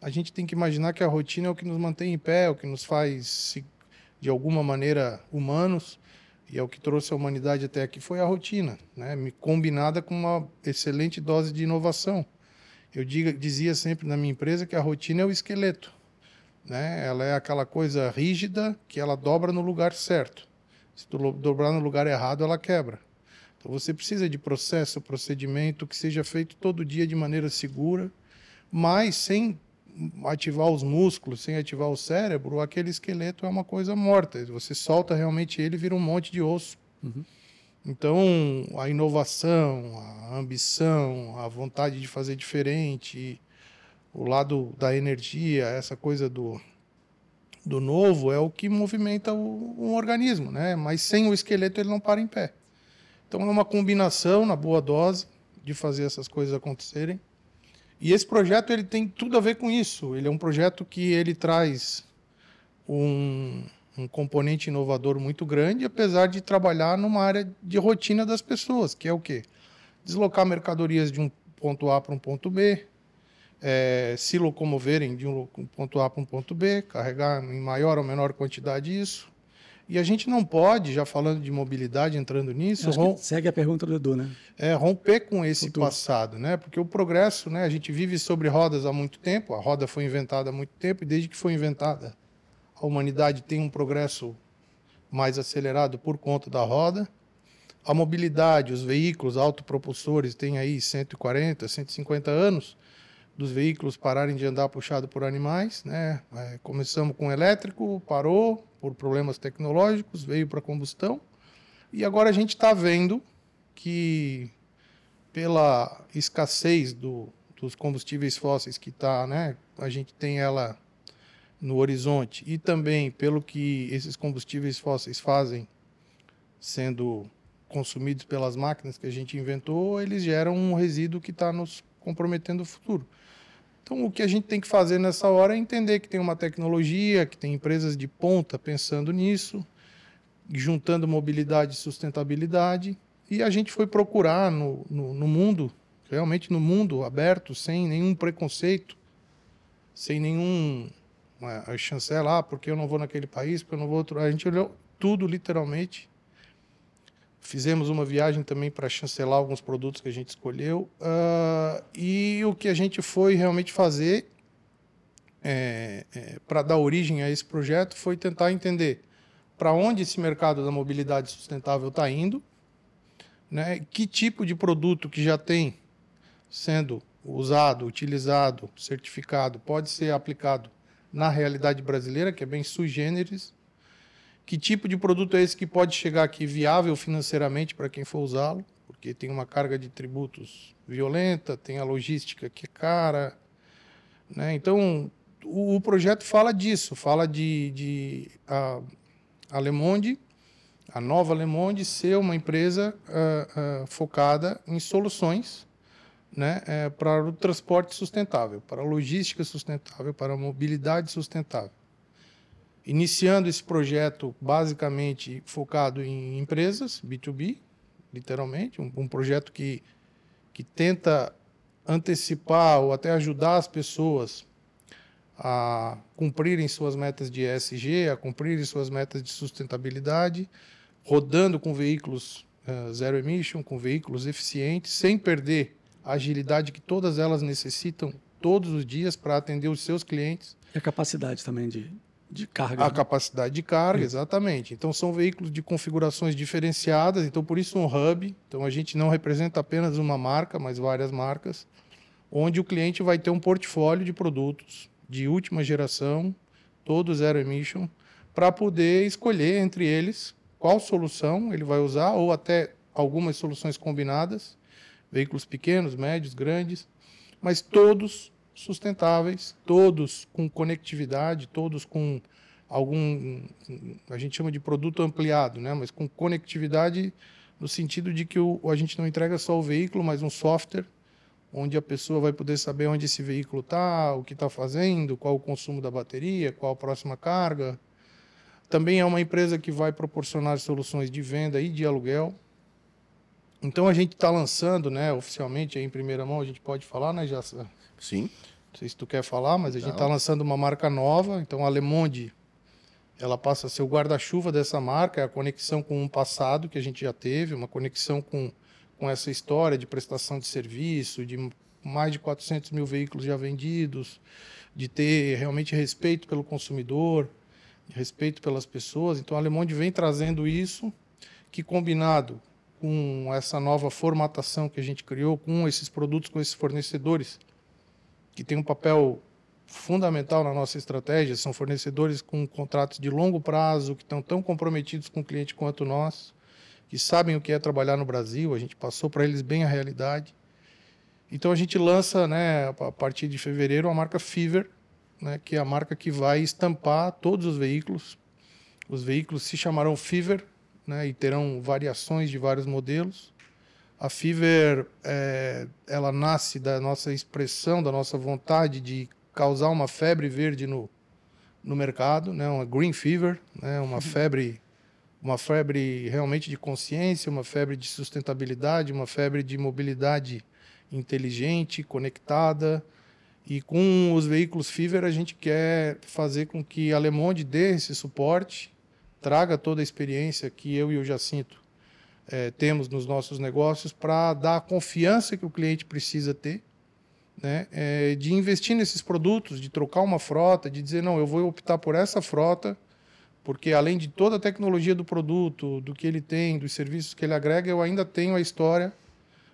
A gente tem que imaginar que a rotina é o que nos mantém em pé, é o que nos faz de alguma maneira humanos. E é o que trouxe a humanidade até aqui foi a rotina, né? Combinada com uma excelente dose de inovação. Eu diga, dizia sempre na minha empresa que a rotina é o esqueleto, né? Ela é aquela coisa rígida que ela dobra no lugar certo. Se tu dobrar no lugar errado, ela quebra. Então você precisa de processo, procedimento que seja feito todo dia de maneira segura, mas sem ativar os músculos, sem ativar o cérebro, aquele esqueleto é uma coisa morta. Você solta realmente ele, vira um monte de osso. Então, a inovação, a ambição, a vontade de fazer diferente, o lado da energia, essa coisa do, do novo é o que movimenta o, um organismo, né? Mas sem o esqueleto ele não para em pé. Então é uma combinação na boa dose de fazer essas coisas acontecerem. E esse projeto ele tem tudo a ver com isso. Ele é um projeto que ele traz um, um componente inovador muito grande, apesar de trabalhar numa área de rotina das pessoas, que é o quê? Deslocar mercadorias de um ponto A para um ponto B, eh, se locomoverem de um ponto A para um ponto B, carregar em maior ou menor quantidade isso. E a gente não pode, já falando de mobilidade, entrando nisso, rom- segue a pergunta do Edu, né? é, romper com esse Futuro. passado, né? Porque o progresso, né? A gente vive sobre rodas há muito tempo, a roda foi inventada há muito tempo, e desde que foi inventada, a humanidade tem um progresso mais acelerado por conta da roda. A mobilidade, os veículos autopropulsores têm aí 140, 150 anos dos veículos pararem de andar puxado por animais, né? É, começamos com elétrico, parou por problemas tecnológicos, veio para combustão, e agora a gente está vendo que pela escassez do, dos combustíveis fósseis que tá, né, a gente tem ela no horizonte e também pelo que esses combustíveis fósseis fazem sendo consumidos pelas máquinas que a gente inventou, eles geram um resíduo que está nos comprometendo o futuro. Então, o que a gente tem que fazer nessa hora é entender que tem uma tecnologia, que tem empresas de ponta pensando nisso, juntando mobilidade e sustentabilidade. E a gente foi procurar no, no, no mundo, realmente no mundo aberto, sem nenhum preconceito, sem nenhum uma, chancela, ah, porque eu não vou naquele país, porque eu não vou outro. A gente olhou tudo literalmente. Fizemos uma viagem também para chancelar alguns produtos que a gente escolheu. ah, e o que a gente foi realmente fazer é, para dar origem a esse projeto foi tentar entender para onde esse mercado da mobilidade sustentável está indo, né? que tipo de produto que já tem sendo usado, utilizado, certificado, pode ser aplicado na realidade brasileira, que é bem sui generis. Que tipo de produto é esse que pode chegar aqui viável financeiramente para quem for usá-lo? Porque tem uma carga de tributos violenta, tem a logística que é cara. Né? Então, o, o projeto fala disso, fala de, de a, a a nova Le Monde, ser uma empresa ah, ah, focada em soluções né, eh, para o transporte sustentável, para a logística sustentável, para a mobilidade sustentável. Iniciando esse projeto basicamente focado em empresas, B2B, literalmente, um, um projeto que, que tenta antecipar ou até ajudar as pessoas a cumprirem suas metas de ESG, a cumprirem suas metas de sustentabilidade, rodando com veículos uh, zero emission, com veículos eficientes, sem perder a agilidade que todas elas necessitam todos os dias para atender os seus clientes. E a capacidade também de, de carga. A né? capacidade de carga, exatamente. Então são veículos de configurações diferenciadas, então por isso um hub. Então a gente não representa apenas uma marca, mas várias marcas, onde o cliente vai ter um portfólio de produtos de última geração, todos zero emission, para poder escolher entre eles qual solução ele vai usar ou até algumas soluções combinadas, veículos pequenos, médios, grandes, mas todos sustentáveis, todos com conectividade, todos com algum a gente chama de produto ampliado, né? Mas com conectividade no sentido de que o, a gente não entrega só o veículo, mas um software onde a pessoa vai poder saber onde esse veículo está, o que está fazendo, qual o consumo da bateria, qual a próxima carga. Também é uma empresa que vai proporcionar soluções de venda e de aluguel. Então a gente está lançando, né, oficialmente em primeira mão, a gente pode falar, né, Jassa? Sim. Não sei se tu quer falar, mas a gente está lançando uma marca nova. Então a Le Monde, ela passa a ser o guarda-chuva dessa marca, é a conexão com um passado que a gente já teve, uma conexão com com essa história de prestação de serviço, de mais de 400 mil veículos já vendidos, de ter realmente respeito pelo consumidor, respeito pelas pessoas. Então, a Le Monde vem trazendo isso, que combinado com essa nova formatação que a gente criou, com esses produtos, com esses fornecedores, que tem um papel fundamental na nossa estratégia, são fornecedores com contratos de longo prazo, que estão tão comprometidos com o cliente quanto nós que sabem o que é trabalhar no Brasil, a gente passou para eles bem a realidade. Então a gente lança, né, a partir de fevereiro, a marca Fever, né, que é a marca que vai estampar todos os veículos. Os veículos se chamarão Fever né, e terão variações de vários modelos. A Fever, é, ela nasce da nossa expressão, da nossa vontade de causar uma febre verde no, no mercado, né, uma Green Fever, né, uma febre uma febre realmente de consciência, uma febre de sustentabilidade, uma febre de mobilidade inteligente, conectada. E com os veículos Fiver a gente quer fazer com que a Le Monde dê esse suporte, traga toda a experiência que eu e o Jacinto é, temos nos nossos negócios para dar a confiança que o cliente precisa ter, né, é, de investir nesses produtos, de trocar uma frota, de dizer, não, eu vou optar por essa frota, porque além de toda a tecnologia do produto, do que ele tem, dos serviços que ele agrega, eu ainda tenho a história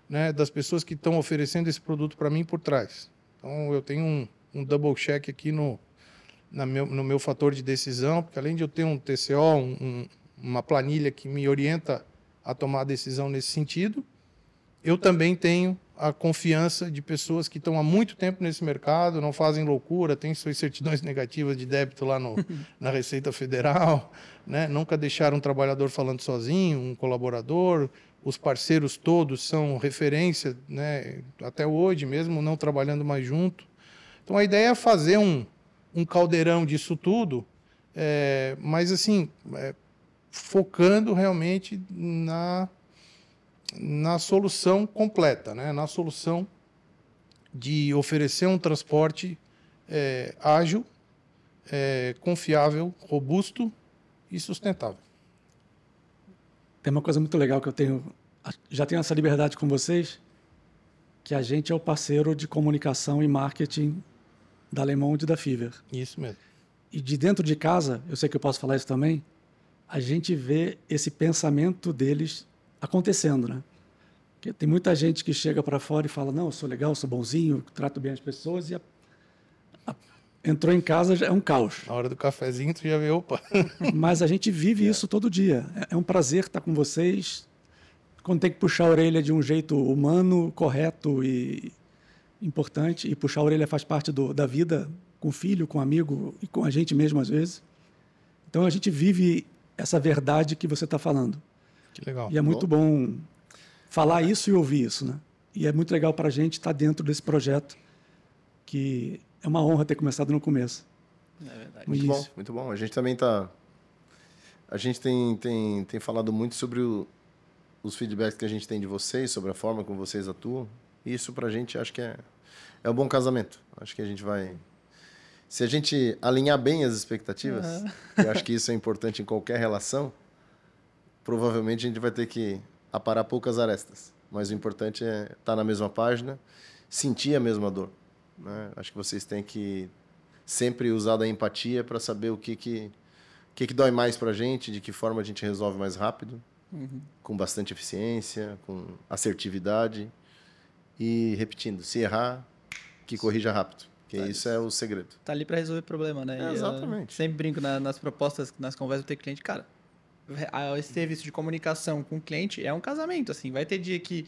né, das pessoas que estão oferecendo esse produto para mim por trás. Então eu tenho um, um double check aqui no, meu, no meu fator de decisão, porque além de eu ter um TCO, um, um, uma planilha que me orienta a tomar a decisão nesse sentido, eu também tenho a confiança de pessoas que estão há muito tempo nesse mercado, não fazem loucura, têm suas certidões negativas de débito lá no, *laughs* na Receita Federal, né? nunca deixaram um trabalhador falando sozinho, um colaborador, os parceiros todos são referência, né? até hoje mesmo não trabalhando mais junto. Então a ideia é fazer um, um caldeirão disso tudo, é, mas assim, é, focando realmente na na solução completa, né? na solução de oferecer um transporte é, ágil, é, confiável, robusto e sustentável. Tem uma coisa muito legal que eu tenho, já tenho essa liberdade com vocês, que a gente é o parceiro de comunicação e marketing da Le Monde e da Fiverr. Isso mesmo. E de dentro de casa, eu sei que eu posso falar isso também, a gente vê esse pensamento deles acontecendo, né? Porque tem muita gente que chega para fora e fala: não, eu sou legal, sou bonzinho, trato bem as pessoas, e a, a, entrou em casa é um caos. Na hora do cafezinho, tu já vê, opa. *laughs* Mas a gente vive é. isso todo dia. É, é um prazer estar com vocês. Quando tem que puxar a orelha de um jeito humano, correto e importante, e puxar a orelha faz parte do, da vida com o filho, com o amigo e com a gente mesmo às vezes. Então a gente vive essa verdade que você está falando. Que legal. E é muito bom, bom falar isso e ouvir isso, né? E é muito legal para a gente estar tá dentro desse projeto, que é uma honra ter começado no começo. É verdade. Muito bom, muito bom. A gente também está... A gente tem, tem, tem falado muito sobre o, os feedbacks que a gente tem de vocês, sobre a forma como vocês atuam. E isso para a gente acho que é, é um bom casamento. Acho que a gente vai. Se a gente alinhar bem as expectativas, uhum. *laughs* eu acho que isso é importante em qualquer relação, provavelmente a gente vai ter que aparar poucas arestas. Mas o importante é estar tá na mesma página, sentir a mesma dor. Né? Acho que vocês têm que sempre usar da empatia para saber o que, que, que, que dói mais para a gente, de que forma a gente resolve mais rápido, uhum. com bastante eficiência, com assertividade. E repetindo, se errar, que corrija rápido. Que tá isso é o segredo. Tá ali para resolver problema, né? É, exatamente. sempre brinco na, nas propostas, nas conversas com o cliente, cara, esse serviço de comunicação com o cliente é um casamento, assim. Vai ter dia que,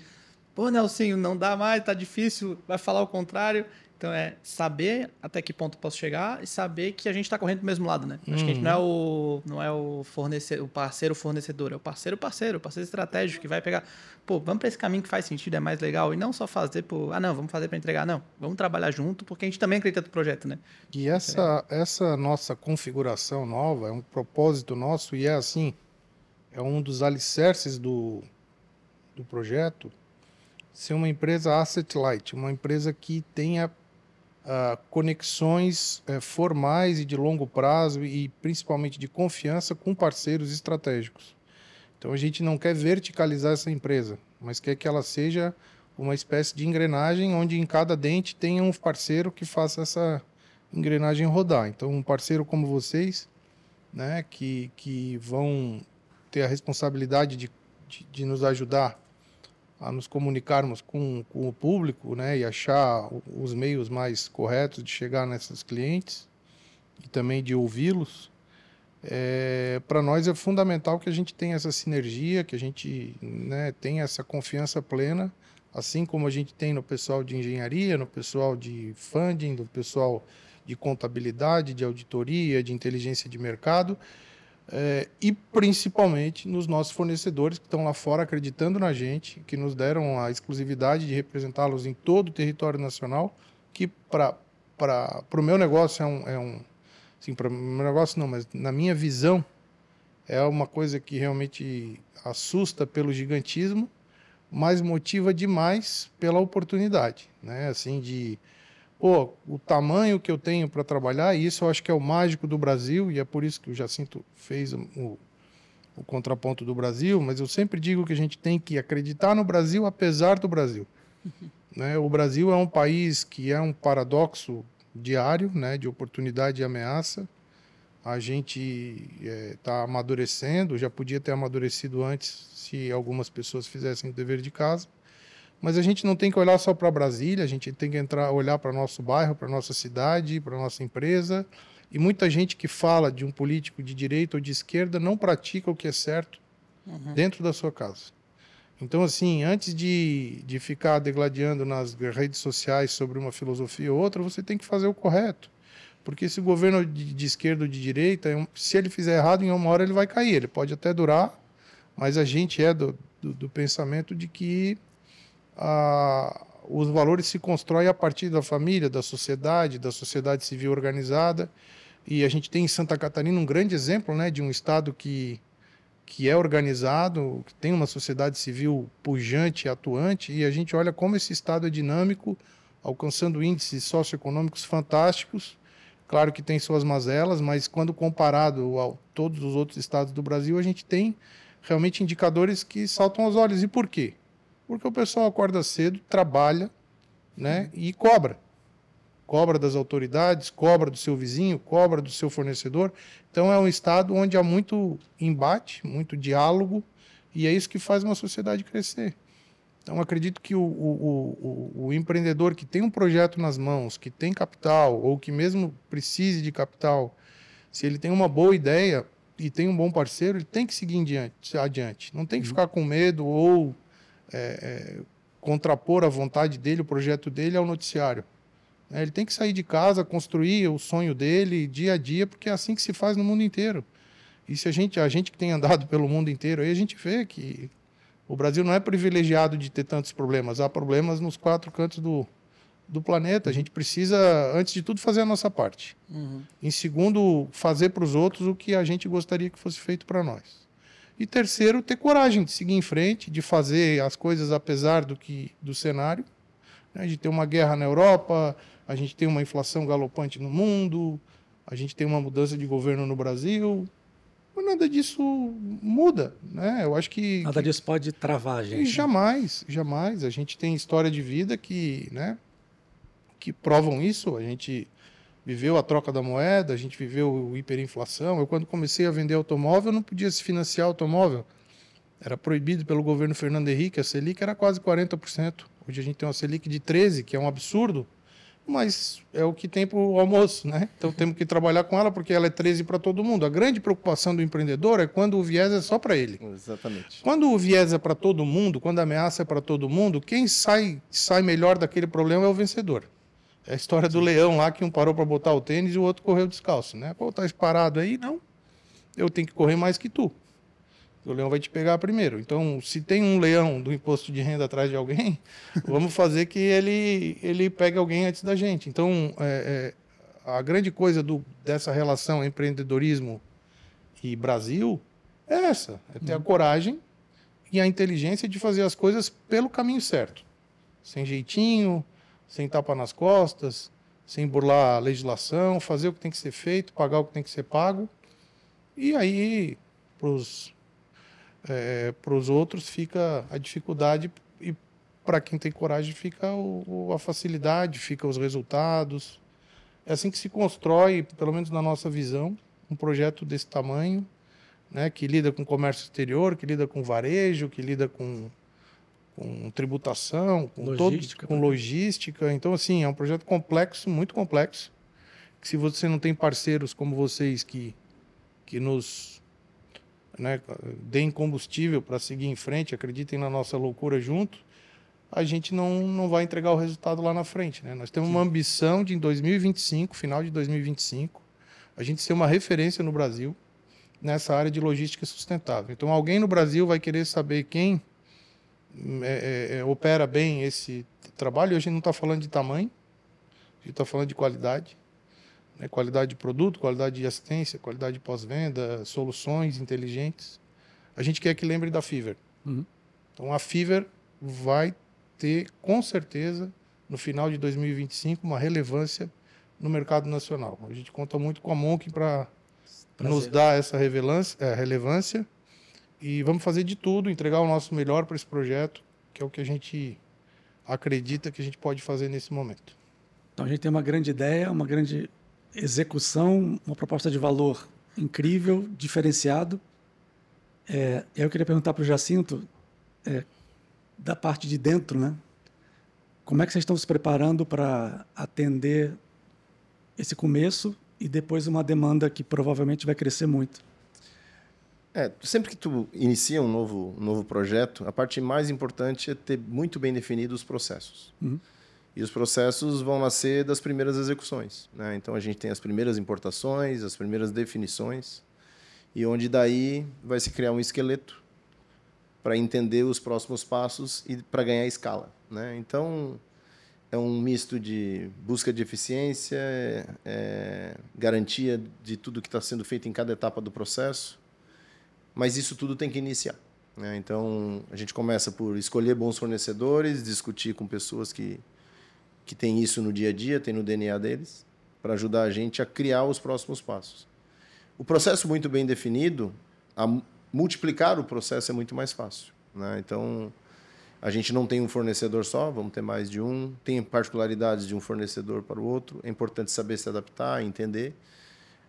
pô, Nelsinho, não dá mais, tá difícil, vai falar o contrário. Então é saber até que ponto posso chegar e saber que a gente está correndo do mesmo lado, né? Acho que a gente não é o não é o fornecedor, o parceiro fornecedor, é o parceiro parceiro, o parceiro estratégico que vai pegar, pô, vamos para esse caminho que faz sentido, é mais legal e não só fazer por, ah não, vamos fazer para entregar, não. Vamos trabalhar junto porque a gente também acredita no projeto, né? E essa essa nossa configuração nova é um propósito nosso e é assim, é um dos alicerces do do projeto ser uma empresa asset light, uma empresa que tenha uh, conexões uh, formais e de longo prazo e principalmente de confiança com parceiros estratégicos. Então a gente não quer verticalizar essa empresa, mas quer que ela seja uma espécie de engrenagem onde em cada dente tenha um parceiro que faça essa engrenagem rodar. Então um parceiro como vocês, né, que, que vão ter a responsabilidade de, de, de nos ajudar a nos comunicarmos com, com o público né, e achar os meios mais corretos de chegar nesses clientes e também de ouvi-los. É, para nós é fundamental que a gente tenha essa sinergia, que a gente né, tenha essa confiança plena, assim como a gente tem no pessoal de engenharia, no pessoal de funding, no pessoal de contabilidade, de auditoria, de inteligência de mercado é, e principalmente nos nossos fornecedores que estão lá fora acreditando na gente, que nos deram a exclusividade de representá-los em todo o território nacional, que para o meu negócio é um, é um assim, para o meu negócio não, mas na minha visão é uma coisa que realmente assusta pelo gigantismo, mas motiva demais pela oportunidade, né? Assim de pô, o tamanho que eu tenho para trabalhar, e isso eu acho que é o mágico do Brasil, e é por isso que o Jacinto fez o, o contraponto do Brasil, mas eu sempre digo que a gente tem que acreditar no Brasil apesar do Brasil. *laughs* Né? O Brasil é um país que é um paradoxo diário, né, de oportunidade e ameaça. A gente está é, tá amadurecendo, já podia ter amadurecido antes se algumas pessoas fizessem o dever de casa. Mas a gente não tem que olhar só para Brasília, a gente tem que entrar, olhar para nosso bairro, para nossa cidade, para nossa empresa. E muita gente que fala de um político de direita ou de esquerda não pratica o que é certo uhum. dentro da sua casa. Então, assim, antes de, de ficar degladiando nas redes sociais sobre uma filosofia ou outra, você tem que fazer o correto. Porque esse governo de, de esquerda ou de direita, é se ele fizer errado, em uma hora ele vai cair. Ele pode até durar, mas a gente é do, do, do pensamento de que a, os valores se constroem a partir da família, da sociedade, da sociedade civil organizada. E a gente tem em Santa Catarina um grande exemplo né, de um Estado que, que é organizado, que tem uma sociedade civil pujante e atuante, e a gente olha como esse Estado é dinâmico, alcançando índices socioeconômicos fantásticos. Claro que tem suas mazelas, mas quando comparado a todos os outros estados do Brasil, a gente tem realmente indicadores que saltam aos olhos. E por quê? Porque o pessoal acorda cedo, trabalha né, e cobra. Cobra das autoridades, cobra do seu vizinho, cobra do seu fornecedor. Então é um estado onde há muito embate, muito diálogo, e é isso que faz uma sociedade crescer. Então acredito que o, o, o, o empreendedor que tem um projeto nas mãos, que tem capital, ou que mesmo precise de capital, se ele tem uma boa ideia e tem um bom parceiro, ele tem que seguir adiante. Não tem que uhum. ficar com medo ou é, é, contrapor a vontade dele, o projeto dele ao noticiário. É, ele tem que sair de casa, construir o sonho dele dia a dia, porque é assim que se faz no mundo inteiro. E se a gente, a gente que tem andado pelo mundo inteiro, aí a gente vê que o Brasil não é privilegiado de ter tantos problemas. Há problemas nos quatro cantos do, do planeta. A gente precisa, antes de tudo, fazer a nossa parte. Uhum. Em segundo, fazer para os outros o que a gente gostaria que fosse feito para nós. E terceiro, ter coragem de seguir em frente, de fazer as coisas apesar do que do cenário, A gente tem uma guerra na Europa, a gente tem uma inflação galopante no mundo, a gente tem uma mudança de governo no Brasil. Mas nada disso muda, né? Eu acho que nada que... disso pode travar a gente. Jamais, jamais. A gente tem história de vida que, né, que provam isso. A gente viveu a troca da moeda, a gente viveu hiperinflação. Eu quando comecei a vender automóvel, não podia se financiar automóvel. Era proibido pelo governo Fernando Henrique, a Selic era quase 40%. Hoje a gente tem uma Selic de 13, que é um absurdo mas é o que tem para o almoço, né? Então temos que trabalhar com ela porque ela é 13 para todo mundo. A grande preocupação do empreendedor é quando o viés é só para ele. Exatamente. Quando o viés é para todo mundo, quando a ameaça é para todo mundo, quem sai, sai melhor daquele problema é o vencedor. É a história do leão lá que um parou para botar o tênis e o outro correu descalço, né? Pô, tá parado aí? Não. Eu tenho que correr mais que tu o leão vai te pegar primeiro. Então, se tem um leão do imposto de renda atrás de alguém, *laughs* vamos fazer que ele, ele pegue alguém antes da gente. Então, é, é, a grande coisa do, dessa relação empreendedorismo e Brasil é essa: é ter a coragem e a inteligência de fazer as coisas pelo caminho certo. Sem jeitinho, sem tapa nas costas, sem burlar a legislação, fazer o que tem que ser feito, pagar o que tem que ser pago. E aí, para os é, outros fica a dificuldade e para quem tem coragem fica o, a facilidade, fica os resultados. É assim que se constrói, pelo menos na nossa visão, um projeto desse tamanho, né, que lida com comércio exterior, que lida com varejo, que lida com, com tributação, com logística, todo, com logística. Então, assim, é um projeto complexo, muito complexo, que se você não tem parceiros como vocês que, que nos né, deem combustível para seguir em frente, acreditem na nossa loucura junto, a gente não, não vai entregar o resultado lá na frente. Né? Nós temos Sim. uma ambição de em 2025, final de 2025, a gente ser uma referência no Brasil nessa área de logística sustentável. Então, alguém no Brasil vai querer saber quem é, é, é opera bem esse trabalho. Hoje a gente não está falando de tamanho, a gente está falando de qualidade né? qualidade de produto, qualidade de assistência, qualidade de pós-venda, soluções inteligentes. A gente quer que lembre da Fiverr. Uhum. Então a Fiverr vai ter, com certeza, no final de 2025, uma relevância no mercado nacional. A gente conta muito com a Monk para nos dar essa é, relevância e vamos fazer de tudo, entregar o nosso melhor para esse projeto, que é o que a gente acredita que a gente pode fazer nesse momento. Então a gente tem uma grande ideia, uma grande execução, uma proposta de valor incrível, diferenciado. É, eu queria perguntar para o Jacinto, é, da parte de dentro, né? Como é que vocês estão se preparando para atender esse começo e depois uma demanda que provavelmente vai crescer muito? É, sempre que tu inicia um novo, um novo projeto, a parte mais importante é ter muito bem definidos os processos. Uhum. E os processos vão nascer das primeiras execuções. Né? Então a gente tem as primeiras importações, as primeiras definições, e onde daí vai se criar um esqueleto para entender os próximos passos e para ganhar escala. Né? Então é um misto de busca de eficiência, é, garantia de tudo que está sendo feito em cada etapa do processo, mas isso tudo tem que iniciar. Né? Então a gente começa por escolher bons fornecedores, discutir com pessoas que que tem isso no dia a dia, tem no DNA deles, para ajudar a gente a criar os próximos passos. O processo muito bem definido, a multiplicar o processo é muito mais fácil. Né? Então, a gente não tem um fornecedor só, vamos ter mais de um. Tem particularidades de um fornecedor para o outro. É importante saber se adaptar, entender.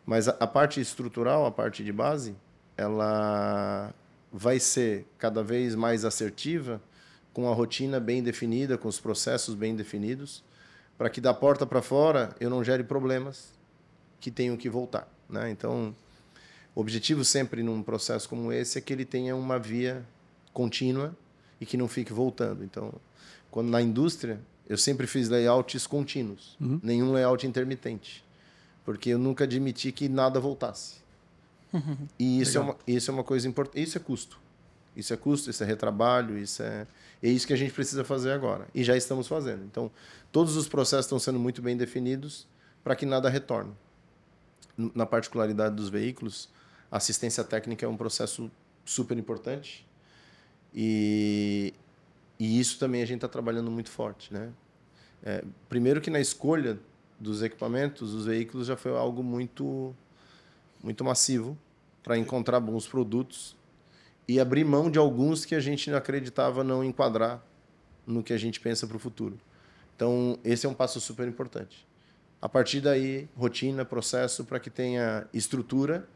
Mas a, a parte estrutural, a parte de base, ela vai ser cada vez mais assertiva, com a rotina bem definida, com os processos bem definidos para que da porta para fora eu não gere problemas que tenham que voltar. Né? Então, o objetivo sempre num processo como esse é que ele tenha uma via contínua e que não fique voltando. Então, quando na indústria, eu sempre fiz layouts contínuos, uhum. nenhum layout intermitente, porque eu nunca admiti que nada voltasse. Uhum. E isso é, uma, isso é uma coisa importante. Isso é custo. Isso é custo, isso é retrabalho, isso é, é isso que a gente precisa fazer agora. E já estamos fazendo. Então, todos os processos estão sendo muito bem definidos para que nada retorne. Na particularidade dos veículos, assistência técnica é um processo super importante. E, e isso também a gente está trabalhando muito forte, né? É, primeiro que na escolha dos equipamentos, os veículos já foi algo muito, muito massivo para encontrar bons produtos e abrir mão de alguns que a gente acreditava não enquadrar no que a gente pensa para o futuro. Então, esse é um passo super importante. A partir daí, rotina, processo para que tenha estrutura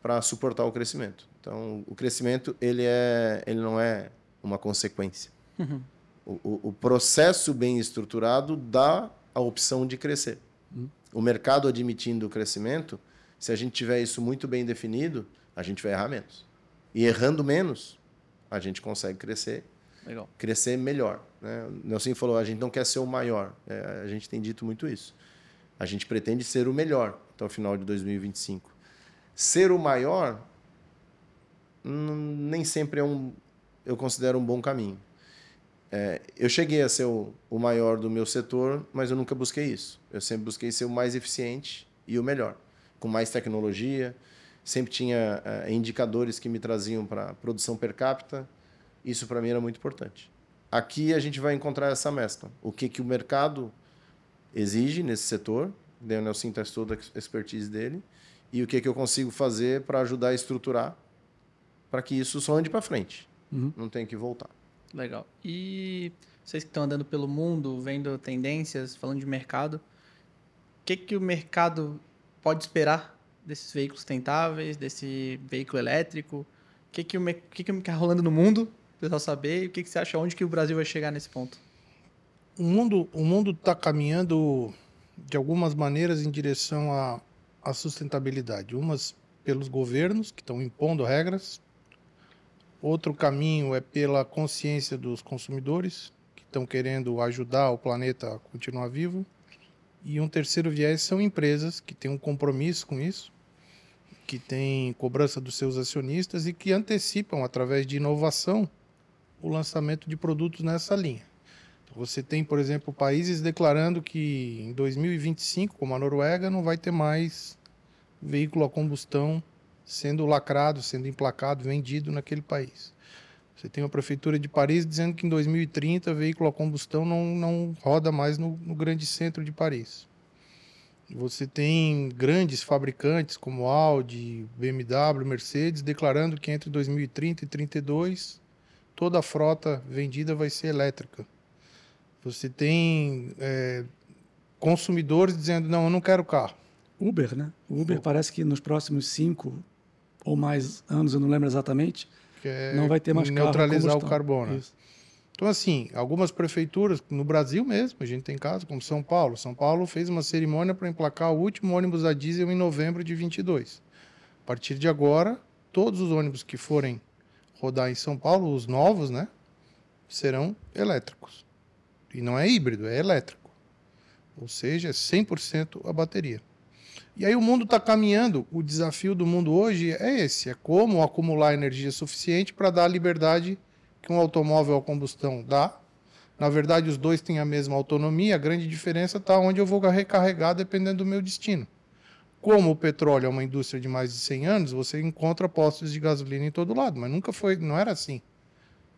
para suportar o crescimento. Então, o crescimento ele é, ele não é uma consequência. Uhum. O, o, o, processo bem estruturado dá a opção de crescer. Uhum. O mercado admitindo o crescimento, se a gente tiver isso muito bem definido, a gente vai errar menos. E errando menos, a gente consegue crescer, Legal. crescer melhor. Né? O Nelson falou, a gente não quer ser o maior. É, a gente tem dito muito isso. A gente pretende ser o melhor até o final de 2025. Ser o maior nem sempre é um, eu considero um bom caminho. É, eu cheguei a ser o, o, maior do meu setor, mas eu nunca busquei isso. Eu sempre busquei ser o mais eficiente e o melhor, com mais tecnologia. Sempre tinha é, indicadores que me traziam para produção per capita. Isso para mim era muito importante. Aqui a gente vai encontrar essa mescla. O que, que o mercado exige nesse setor, o Nelson traz toda a expertise dele, e o que, que eu consigo fazer para ajudar a estruturar para que isso só ande para frente. Uhum. Não tem que voltar. Legal. E vocês que estão andando pelo mundo, vendo tendências, falando de mercado, o que, que o mercado pode esperar desses veículos tentáveis, desse veículo elétrico? O que que o que que está rolando no mundo? O pessoal saber. E o que, que você acha onde que o Brasil vai chegar nesse ponto? O mundo o mundo está caminhando de algumas maneiras em direção à, à sustentabilidade. Umas pelos governos que estão impondo regras Outro caminho é pela consciência dos consumidores, que estão querendo ajudar o planeta a continuar vivo. E um terceiro viés são empresas que têm um compromisso com isso, que têm cobrança dos seus acionistas e que antecipam, através de inovação, o lançamento de produtos nessa linha. Então, você tem, por exemplo, países declarando que em 2025, como a Noruega, não vai ter mais veículo a combustão sendo lacrado, sendo emplacado, vendido naquele país. Você tem a prefeitura de Paris dizendo que em 2030 veículo a combustão não, não roda mais no, no grande centro de Paris. Você tem grandes fabricantes como Audi, BMW, Mercedes declarando que entre 2030 e 2032 toda a frota vendida vai ser elétrica. Você tem é, consumidores dizendo não, eu não quero carro. Uber, né? Uber parece que nos próximos cinco ou mais anos, eu não lembro exatamente, é não vai ter mais neutralizar o carbono. Isso. Então, assim, algumas prefeituras, no Brasil mesmo, a gente tem casos como São Paulo. São Paulo fez uma cerimônia para emplacar o último ônibus a diesel em novembro de 22. A partir de agora, todos os ônibus que forem rodar em São Paulo, os novos, né, serão elétricos. E não é híbrido, é elétrico. Ou seja, é 100% a bateria. E aí o mundo está caminhando. O desafio do mundo hoje é esse: é como acumular energia suficiente para dar a liberdade que um automóvel a combustão dá. Na verdade, os dois têm a mesma autonomia. A grande diferença está onde eu vou recarregar dependendo do meu destino. Como o petróleo é uma indústria de mais de 100 anos, você encontra postos de gasolina em todo lado, mas nunca foi, não era assim.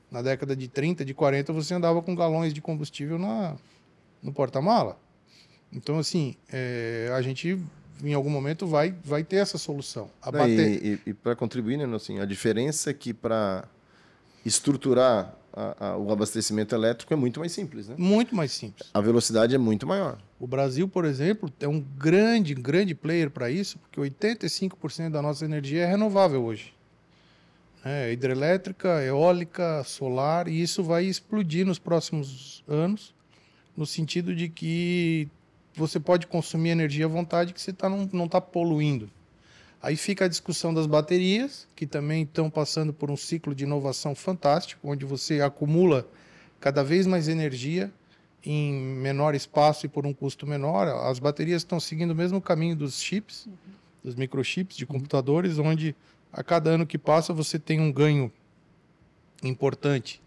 Na década de 30, de 40, você andava com galões de combustível na, no porta-mala. Então, assim, é, a gente em algum momento vai, vai ter essa solução. Bater... E, e, e para contribuir, né, assim, a diferença é que para estruturar a, a, o abastecimento elétrico é muito mais simples, né? Muito mais simples. A velocidade é muito maior. O Brasil, por exemplo, é um grande, grande player para isso, porque 85% da nossa energia é renovável hoje. É hidrelétrica, eólica, solar, e isso vai explodir nos próximos anos, no sentido de que você pode consumir energia à vontade que você tá, não está poluindo. Aí fica a discussão das baterias, que também estão passando por um ciclo de inovação fantástico, onde você acumula cada vez mais energia em menor espaço e por um custo menor. As baterias estão seguindo o mesmo caminho dos chips, uhum. dos microchips de computadores, onde a cada ano que passa você tem um ganho importante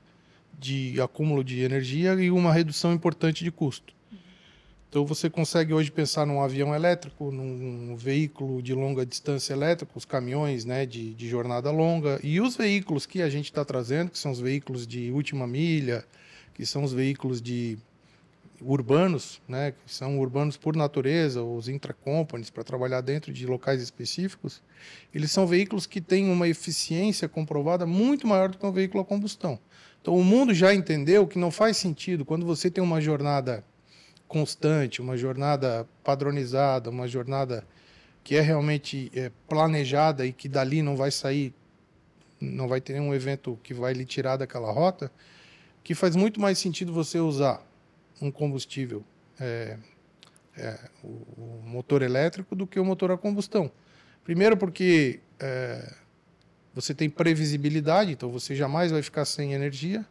de acúmulo de energia e uma redução importante de custo. Então você consegue hoje pensar num avião elétrico, num veículo de longa distância elétrico, os caminhões né, de, de jornada longa, e os veículos que a gente está trazendo, que são os veículos de última milha, que são os veículos de urbanos, né, que são urbanos por natureza, os intracompanies, para trabalhar dentro de locais específicos, eles são veículos que têm uma eficiência comprovada muito maior do que um veículo a combustão. Então, o mundo já entendeu que não faz sentido quando você tem uma jornada constante, uma jornada padronizada, uma jornada que é realmente é, planejada e que dali não vai sair, não vai ter nenhum evento que vai lhe tirar daquela rota, que faz muito mais sentido você usar um combustível, é, é, o, o, motor elétrico, do que o motor a combustão. Primeiro, porque é, você tem previsibilidade, então você jamais vai ficar sem energia.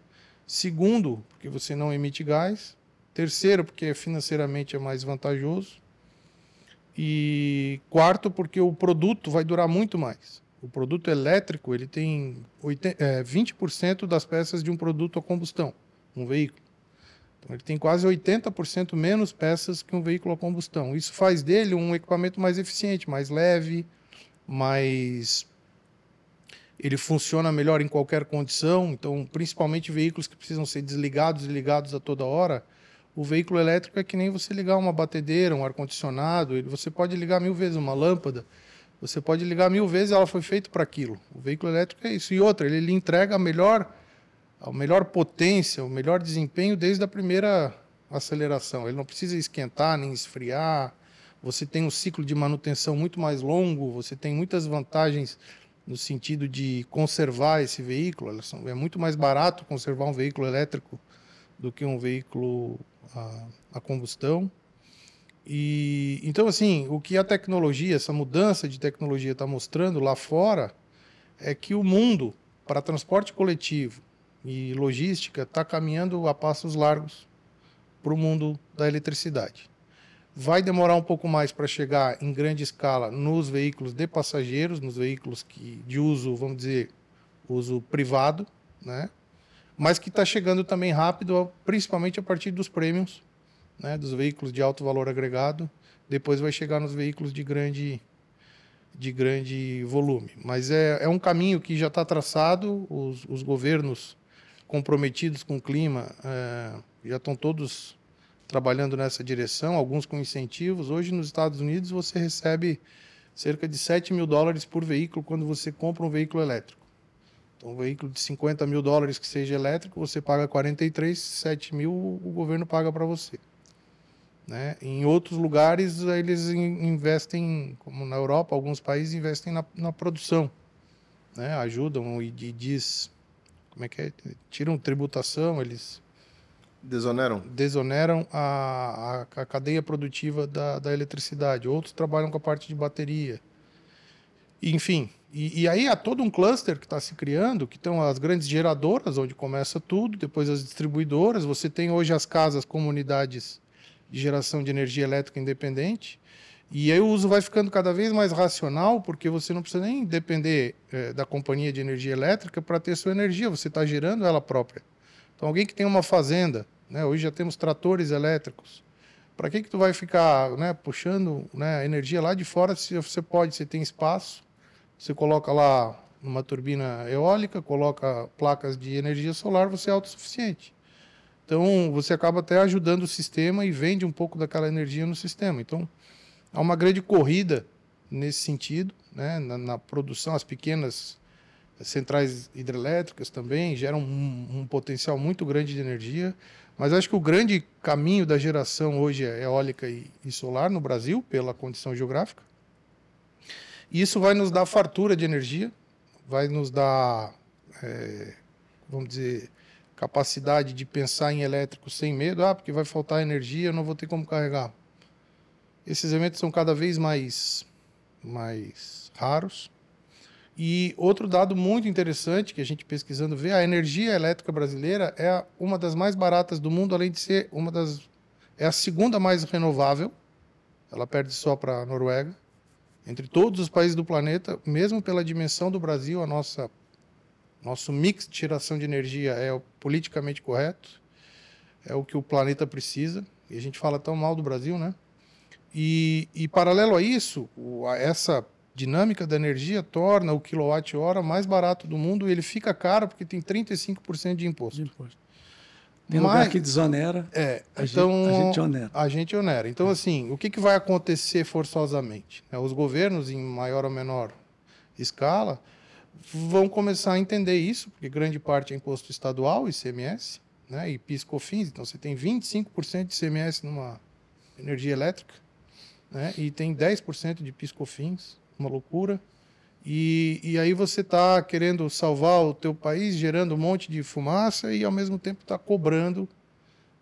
Segundo, porque você não emite gás. Terceiro, porque financeiramente é mais vantajoso. E quarto, porque o produto vai durar muito mais. O produto elétrico ele tem 80, é, 20% das peças de um produto a combustão, um veículo. Então, ele tem quase 80% menos peças que um veículo a combustão. Isso faz dele um equipamento mais eficiente, mais leve, mais. Ele funciona melhor em qualquer condição. Então, principalmente veículos que precisam ser desligados e ligados a toda hora. O veículo elétrico é que nem você ligar uma batedeira, um ar-condicionado. Você pode ligar mil vezes uma lâmpada. Você pode ligar mil vezes, ela foi feita para aquilo. O veículo elétrico é isso. E outra, ele lhe entrega a melhor a melhor potência, o melhor desempenho desde a primeira aceleração. Ele não precisa esquentar nem esfriar. Você tem um ciclo de manutenção muito mais longo, você tem muitas vantagens no sentido de conservar esse veículo. É muito mais barato conservar um veículo elétrico do que um veículo a, a combustão. E então assim, o que a tecnologia, essa mudança de tecnologia está mostrando lá fora é que o mundo para transporte coletivo e logística está caminhando a passos largos para o mundo da eletricidade. Vai demorar um pouco mais para chegar em grande escala nos veículos de passageiros, nos veículos que, de uso, vamos dizer, uso privado, né? Mas que está chegando também rápido, principalmente a partir dos prêmios, né? dos veículos de alto valor agregado. Depois vai chegar nos veículos de grande de grande volume. Mas é, é um caminho que já está traçado, os, os governos comprometidos com o clima é, já estão todos trabalhando nessa direção, alguns com incentivos. Hoje, nos Estados Unidos, você recebe cerca de 7 mil dólares por veículo quando você compra um veículo elétrico. Então, um veículo de 50 mil dólares que seja elétrico, você paga 43, 7 mil o governo paga para você. Né? Em outros lugares, eles investem, como na Europa, alguns países investem na, na produção, né? ajudam e diz como é que é? Tiram tributação, eles desoneram, desoneram a, a, a cadeia produtiva da, da eletricidade. Outros trabalham com a parte de bateria. Enfim, e, e aí há todo um cluster que está se criando, que estão as grandes geradoras, onde começa tudo, depois as distribuidoras. Você tem hoje as casas, comunidades de geração de energia elétrica independente. E aí o uso vai ficando cada vez mais racional, porque você não precisa nem depender é, da companhia de energia elétrica para ter sua energia, você está gerando ela própria. Então, alguém que tem uma fazenda, né, hoje já temos tratores elétricos, para que, que tu vai ficar né, puxando né, energia lá de fora se você pode, você tem espaço, você coloca lá uma turbina eólica, coloca placas de energia solar, você é autossuficiente. Então, você acaba até ajudando o sistema e vende um pouco daquela energia no sistema. Então, Há uma grande corrida nesse sentido, né? na, na produção, as pequenas centrais hidrelétricas também geram um, um, potencial muito grande de energia. Mas acho que o grande caminho da geração hoje é eólica e, e solar no Brasil, pela condição geográfica. Isso vai nos dar fartura de energia, vai nos dar, é, vamos dizer, capacidade de pensar em elétrico sem medo. Ah, porque vai faltar energia, eu não vou ter como carregar. Esses eventos são cada vez mais, mais raros. E outro dado muito interessante que a gente pesquisando vê, a energia elétrica brasileira é uma das mais baratas do mundo, além de ser uma das é a segunda mais renovável. Ela perde só para a Noruega. Entre todos os países do planeta, mesmo pela dimensão do Brasil, a nossa nosso mix de geração de energia é politicamente correto, é o que o planeta precisa. E a gente fala tão mal do Brasil, né? E, e paralelo a isso, o, a, essa dinâmica da energia torna o quilowatt-hora mais barato do mundo e ele fica caro porque tem 35% de imposto. de imposto. Tem Mas- lugar que desonera, É, a, então gente, a gente onera. a gente onera. Então, assim, o que, que vai acontecer forçosamente? É, Os governos, em maior ou menor escala, vão começar a entender isso, porque grande parte é imposto estadual, ICMS, né, e PIS/COFINS. Então, você tem 25% de ICMS numa energia elétrica, né, e tem 10% de PIS/COFINS, uma loucura. E, e aí você está querendo salvar o teu país, gerando um monte de fumaça e, ao mesmo tempo, está cobrando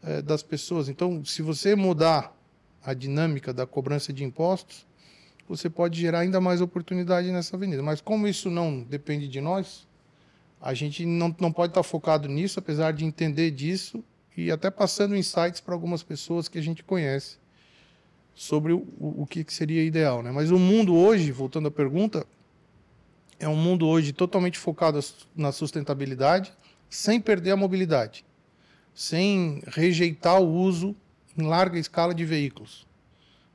eh, das pessoas. Então, se você mudar a dinâmica da cobrança de impostos, você pode gerar ainda mais oportunidade nessa avenida. Mas como isso não depende de nós, a gente não, não pode estar focado nisso, apesar de entender disso e até passando insights para algumas pessoas que a gente conhece sobre o, o, que seria ideal. Né? Mas o mundo hoje, voltando à pergunta, é um mundo hoje totalmente focado na sustentabilidade, sem perder a mobilidade sem rejeitar o uso em larga escala de veículos.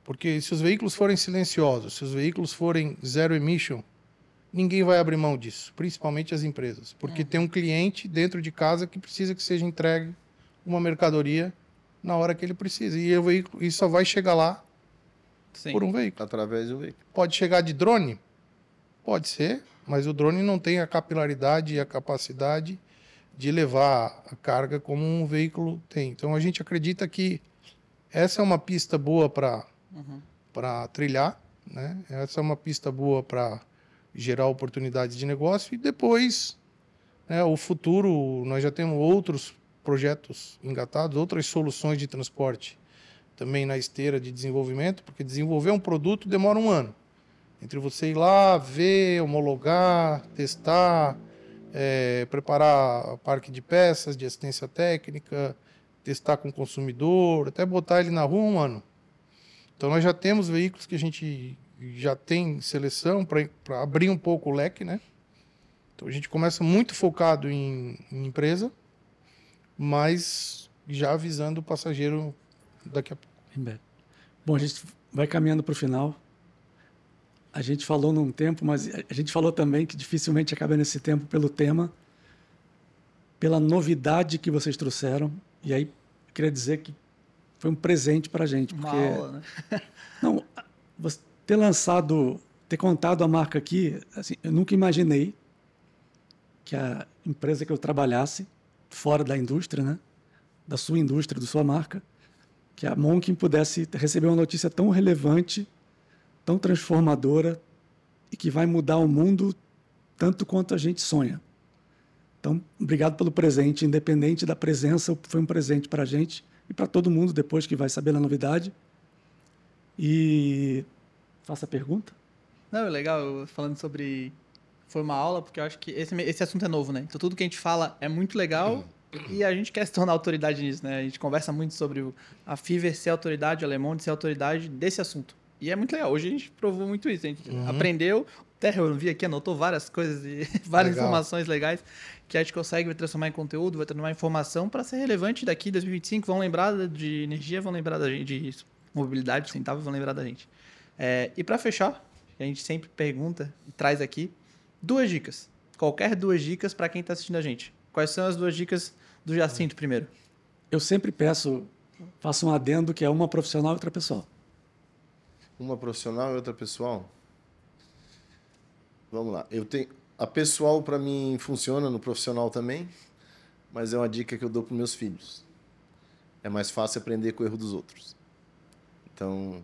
Porque se os veículos forem silenciosos, se os veículos forem zero emission, ninguém vai abrir mão disso, principalmente as empresas. Porque tem um cliente dentro de casa que precisa que seja entregue uma mercadoria na hora que ele precisa. E o veículo e só vai chegar lá Sim. por um veículo. Através do veículo. Pode chegar de drone? Pode ser, mas o drone não tem a capilaridade e a capacidade de levar a carga como um veículo tem. Então a gente acredita que essa é uma pista boa para para trilhar, né? Essa é uma pista boa para gerar oportunidades de negócio e depois, né, o futuro, nós já temos outros projetos engatados, outras soluções de transporte também na esteira de desenvolvimento, porque desenvolver um produto demora um ano. Entre você ir lá, ver, homologar, testar, é, preparar parque de peças, de assistência técnica, testar com o consumidor, até botar ele na rua um ano. Então nós já temos veículos que a gente já tem seleção para abrir um pouco o leque, né? Então a gente começa muito focado em, em empresa, mas já avisando o passageiro daqui a pouco. Bom, a gente vai caminhando para o final. A gente falou num tempo, mas a gente falou também que dificilmente acaba nesse tempo pelo tema, pela novidade que vocês trouxeram. E aí, queria dizer que foi um presente para a gente. Uma Porque, aula, né? *laughs* não, você ter lançado, ter contado a marca aqui, assim, eu nunca imaginei que a empresa que eu trabalhasse, fora da indústria, né? da sua indústria, da sua marca, que a Monkin pudesse receber uma notícia tão relevante, tão transformadora e que vai mudar o mundo tanto quanto a gente sonha. Então, obrigado pelo presente, independente da presença, foi um presente para a gente e para todo mundo depois que vai saber da novidade. E faça a pergunta. Não, é legal, falando sobre. Foi uma aula, porque eu acho que esse, esse assunto é novo, né? Então tudo que a gente fala é muito legal e a gente quer se tornar autoridade nisso, né? A gente conversa muito sobre a Fiverr ser autoridade, o Alemão de ser autoridade desse assunto. E é muito legal. Hoje a gente provou muito isso. A gente aprendeu. Até eu vi aqui, anotou várias coisas e *laughs* várias Legal. informações legais que a gente consegue transformar em conteúdo, vai transformar em informação para ser relevante daqui em 2025. Vão lembrar de energia, vão lembrar da gente, de mobilidade sustentável, vão lembrar da gente. É, e para fechar, a gente sempre pergunta e traz aqui duas dicas. Qualquer duas dicas para quem está assistindo a gente. Quais são as duas dicas do Jacinto primeiro? Eu sempre peço, faço um adendo que é uma profissional e outra pessoal. Uma profissional e outra pessoal? Vamos lá. Eu tenho a pessoal para mim funciona no profissional também, mas é uma dica que eu dou para meus filhos. É mais fácil aprender com o erro dos outros. Então,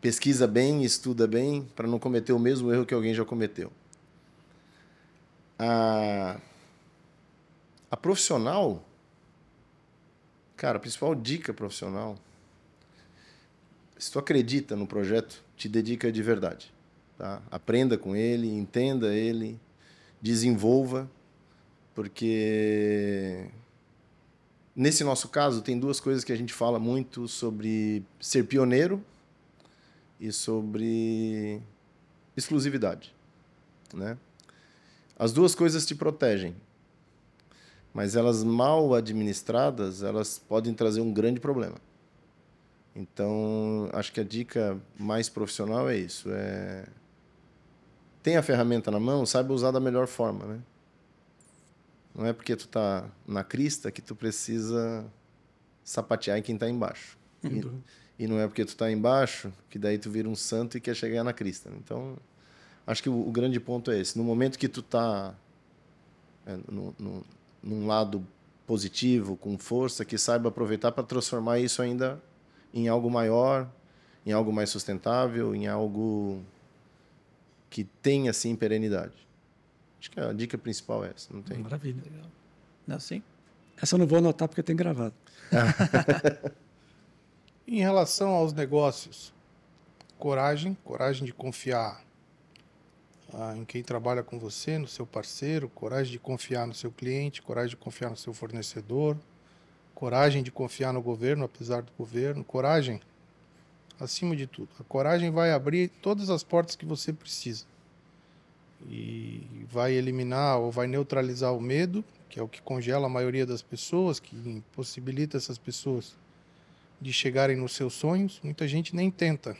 pesquisa bem, estuda bem para não cometer o mesmo erro que alguém já cometeu. A a profissional, cara, a principal dica profissional se tu acredita no projeto, te dedica de verdade. Tá? Aprenda com ele, entenda ele, desenvolva, porque nesse nosso caso tem duas coisas que a gente fala muito sobre ser pioneiro e sobre exclusividade, né? As duas coisas te protegem, mas elas mal administradas, elas podem trazer um grande problema. Então, acho que a dica mais profissional é isso. É... Tem a ferramenta na mão, saiba usar da melhor forma, né? Não é porque tu tá na crista que tu precisa sapatear em quem tá embaixo. E, e, não é porque tu tá embaixo que daí tu vira um santo e quer chegar na crista. Então, acho que o, o grande ponto é esse. No momento que tu tá é, no, no, num lado positivo, com força, que saiba aproveitar para transformar isso ainda em algo maior, em algo mais sustentável, em algo que tenha assim perenidade. Acho que a dica principal é essa, não tem. Maravilha. Não é assim? Essa eu não vou anotar porque tem gravado. *laughs* em relação aos negócios, coragem, coragem de confiar ah, em quem trabalha com você, no seu parceiro, coragem de confiar no seu cliente, coragem de confiar no seu fornecedor, coragem de confiar no governo, apesar do governo, coragem acima de tudo. A coragem vai abrir todas as portas que você precisa e vai eliminar ou vai neutralizar o medo, que é o que congela a maioria das pessoas, que impossibilita essas pessoas de chegarem nos seus sonhos. Muita gente nem tenta.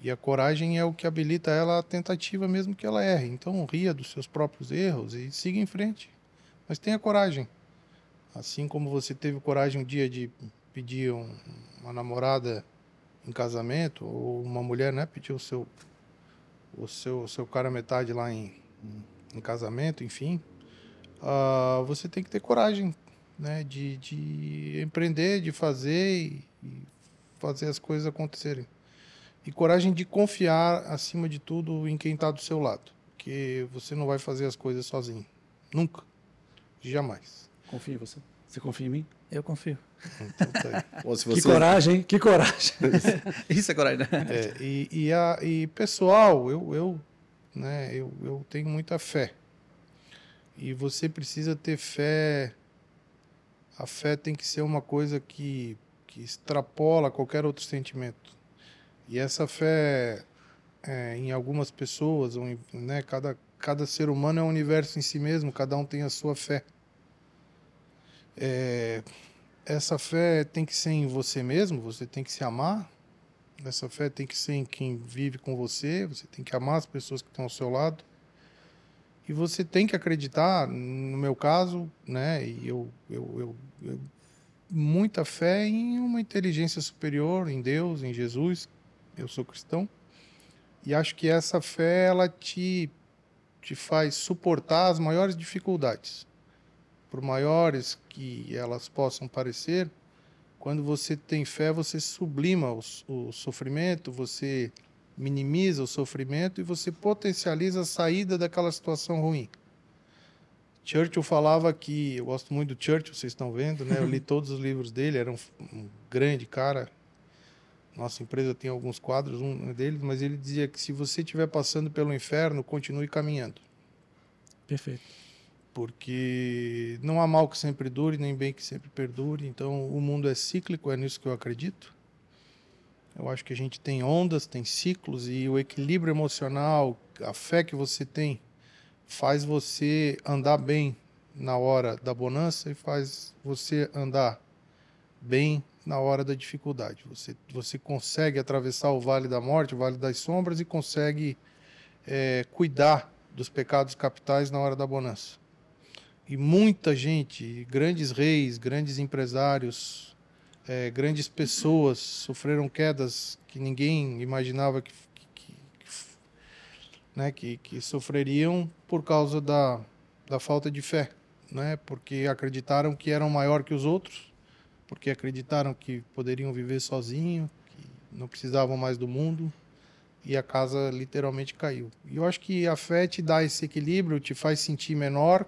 E a coragem é o que habilita ela a tentativa mesmo que ela erre. Então ria dos seus próprios erros e siga em frente. Mas tenha coragem. Assim como você teve coragem um dia de pedir um, uma namorada em casamento, ou uma mulher, né, pediu o seu o seu, seu cara metade lá em, em, em casamento, enfim, uh, você tem que ter coragem, né, de, de empreender, de fazer e, e fazer as coisas acontecerem e coragem de confiar, acima de tudo, em quem está do seu lado. Porque você não vai fazer as coisas sozinho. Nunca. Jamais. Confio em você. Você confia em mim? Eu confio. Então, tá você... Que coragem, que *laughs* coragem. Isso é coragem, né? É, e, e, a, e pessoal, eu, eu, né, eu, eu tenho muita fé. E você precisa ter fé. A fé tem que ser uma coisa que, que extrapola qualquer outro sentimento. E essa fé é, em algumas pessoas, né, cada, cada ser humano é um universo em si mesmo, cada um tem a sua fé. É, essa fé tem que ser em você mesmo, você tem que se amar. Essa fé tem que ser em quem vive com você, você tem que amar as pessoas que estão ao seu lado. E você tem que acreditar, no meu caso, né, e eu, eu, eu, eu muita fé em uma inteligência superior, em Deus, em Jesus, eu sou cristão, e acho que essa fé ela te, te faz suportar as maiores dificuldades. Por maiores que elas possam parecer, quando você tem fé, você sublima o, o sofrimento, você minimiza o sofrimento e você potencializa a saída daquela situação ruim. Churchill falava que, eu gosto muito do Churchill, vocês estão vendo, né? Eu li *laughs* todos os livros dele, era um, um grande cara, nossa empresa tem alguns quadros, um deles, mas ele dizia que se você estiver passando pelo inferno, continue caminhando. Perfeito. Porque não há mal que sempre dure, nem bem que sempre perdure. Então, o mundo é cíclico, é nisso que eu acredito. Eu acho que a gente tem ondas, tem ciclos, e o equilíbrio emocional, a fé que você tem, faz você andar bem na hora da bonança e faz você andar bem na hora da dificuldade. Você, você consegue atravessar o vale da morte, o vale das sombras e consegue é, cuidar dos pecados capitais na hora da bonança. E muita gente, grandes reis, grandes empresários, é, grandes pessoas sofreram quedas que ninguém imaginava que, que, que, né, que, que sofreriam por causa da, da falta de fé, né? porque acreditaram que eram maior que os outros porque acreditaram que poderiam viver sozinho, que não precisavam mais do mundo e a casa literalmente caiu. E eu acho que a fé te dá esse equilíbrio, te faz sentir menor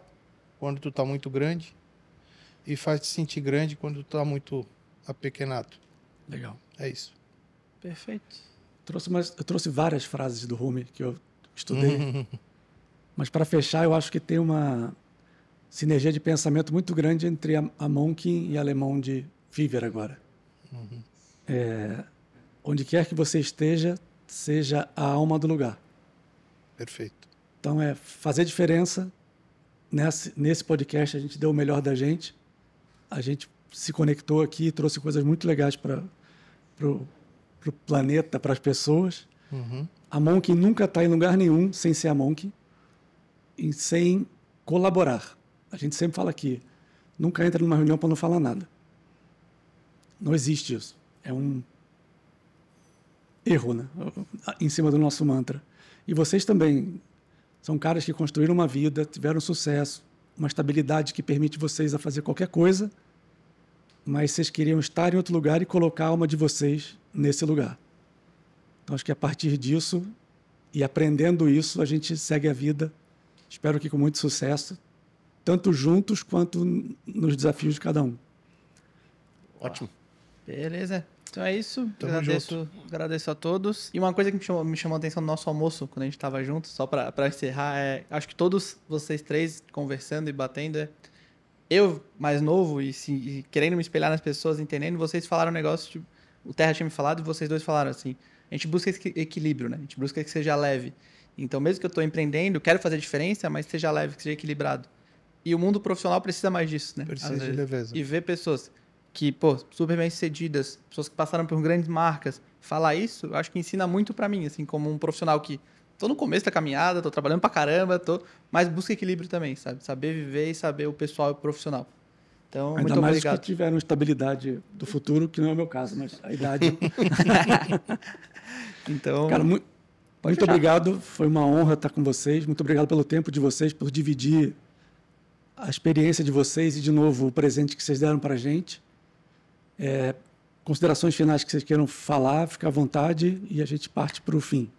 quando tu está muito grande e faz te sentir grande quando tu está muito apequenado. Legal. É isso. Perfeito. Trouxe umas, eu trouxe várias frases do Rumi que eu estudei. *laughs* Mas para fechar, eu acho que tem uma sinergia de pensamento muito grande entre a, a Monkin e alemão de Viver agora. Uhum. É, onde quer que você esteja, seja a alma do lugar. Perfeito. Então é fazer diferença. Nesse, nesse podcast a gente deu o melhor da gente. A gente se conectou aqui e trouxe coisas muito legais para o planeta, para as pessoas. Uhum. A Monk nunca está em lugar nenhum sem ser a Monk e sem colaborar. A gente sempre fala aqui, nunca entra numa reunião para não falar nada. Não existe isso. É um erro, né? Em cima do nosso mantra. E vocês também são caras que construíram uma vida, tiveram sucesso, uma estabilidade que permite vocês a fazer qualquer coisa, mas vocês queriam estar em outro lugar e colocar a alma de vocês nesse lugar. Então acho que a partir disso e aprendendo isso, a gente segue a vida. Espero que com muito sucesso, tanto juntos quanto nos desafios de cada um. Ótimo. Beleza. Então é isso. Tamo agradeço, agradeço a todos. E uma coisa que me chamou, me chamou a atenção no nosso almoço, quando a gente estava junto, só para encerrar, é. Acho que todos vocês três conversando e batendo, é, eu, mais novo, e, se, e querendo me espelhar nas pessoas, entendendo, vocês falaram um negócio, tipo, o Terra tinha me falado e vocês dois falaram assim. A gente busca esse equilíbrio, né? A gente busca que seja leve. Então, mesmo que eu estou empreendendo, quero fazer diferença, mas seja leve, que seja equilibrado. E o mundo profissional precisa mais disso, né? Precisa de leveza. E ver pessoas que, pô, super bem sucedidas, pessoas que passaram por grandes marcas, falar isso, eu acho que ensina muito para mim, assim, como um profissional que tô no começo da caminhada, tô trabalhando pra caramba, tô, mas busca equilíbrio também, sabe? Saber viver e saber o pessoal e o profissional. Então, Ainda muito mais obrigado. que tiveram estabilidade do futuro, que não é o meu caso, mas a idade. *laughs* Então, Cara, mu- muito fechar. obrigado. Foi uma honra estar com vocês. Muito obrigado pelo tempo de vocês, por dividir a experiência de vocês e, de novo, o presente que vocês deram para a gente. É, considerações finais que vocês queiram falar, fica à vontade e a gente parte para o fim.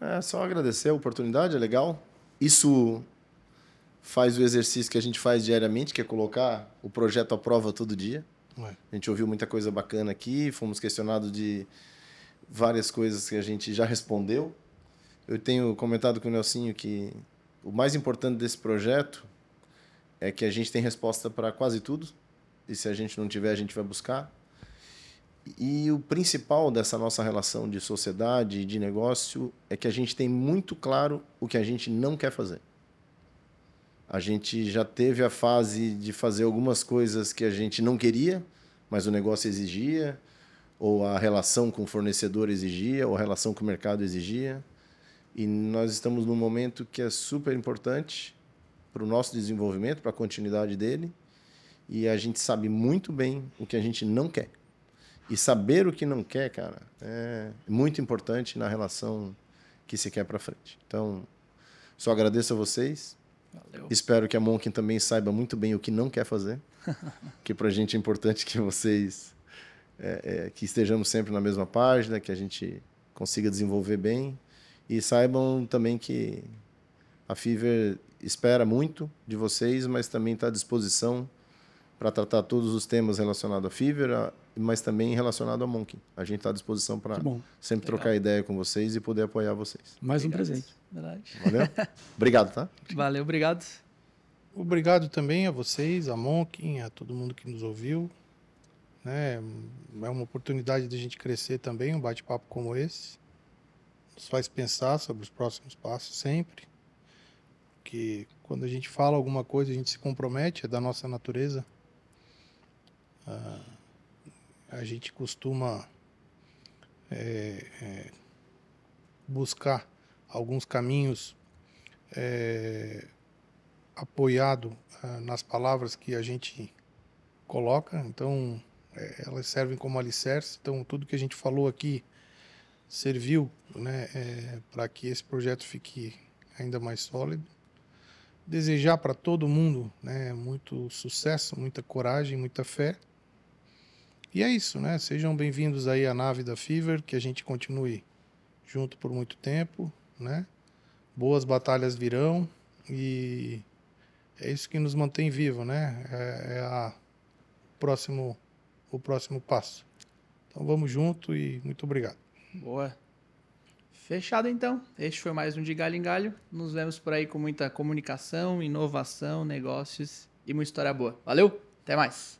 É só agradecer a oportunidade, é legal. Isso faz o exercício que a gente faz diariamente, que é colocar o projeto à prova todo dia. Ué. A gente ouviu muita coisa bacana aqui, fomos questionados de várias coisas que a gente já respondeu. Eu tenho comentado com o Nelsinho que o mais importante desse projeto é que a gente tem resposta para quase tudo. E se a gente não tiver, a gente vai buscar. E o principal dessa nossa relação de sociedade e de negócio é que a gente tem muito claro o que a gente não quer fazer. A gente já teve a fase de fazer algumas coisas que a gente não queria, mas o negócio exigia, ou a relação com o fornecedor exigia, ou a relação com o mercado exigia. E nós estamos num momento que é super importante para o nosso desenvolvimento, para a continuidade dele. E a gente sabe muito bem o que a gente não quer. E saber o que não quer, cara, é muito importante na relação que se quer para frente. Então, só agradeço a vocês. valeu. Espero que a Monkin também saiba muito bem o que não quer fazer. *laughs* que para a gente é importante que vocês é, é, que estejamos sempre na mesma página, que a gente consiga desenvolver bem e saibam também que a Fever espera muito de vocês, mas também está à disposição para tratar todos os temas relacionados à Fever, mas também relacionado à Monkin. A gente está à disposição para sempre Legal. trocar ideia com vocês e poder apoiar vocês. Mais um Obrigado. presente. Verdade. Valeu? *laughs* Obrigado, tá? Valeu, obrigado. Obrigado também a vocês, a Monkin, a todo mundo que nos ouviu. Né? É uma oportunidade de a gente crescer também, um bate-papo como esse. Nos faz pensar sobre os próximos passos sempre. Porque quando a gente fala alguma coisa, a gente se compromete, é da nossa natureza. Ah, a gente costuma é, é, buscar alguns caminhos é, apoiado ah, nas palavras que a gente coloca, então eh, elas servem como alicerce. Então tudo que a gente falou aqui serviu, né, para que esse projeto fique ainda mais sólido. Desejar para todo mundo, né, muito sucesso, muita coragem, muita fé. E é isso, né? Sejam bem-vindos aí à nave da Fever, que a gente continue junto por muito tempo, né? Boas batalhas virão e é isso que nos mantém vivo, né? É, é a próximo, o próximo passo. Então vamos junto e muito obrigado. Boa. Fechado então. Este foi mais um de Galho em Galho. Nos vemos por aí com muita comunicação, inovação, negócios e muita história boa. Valeu, até mais.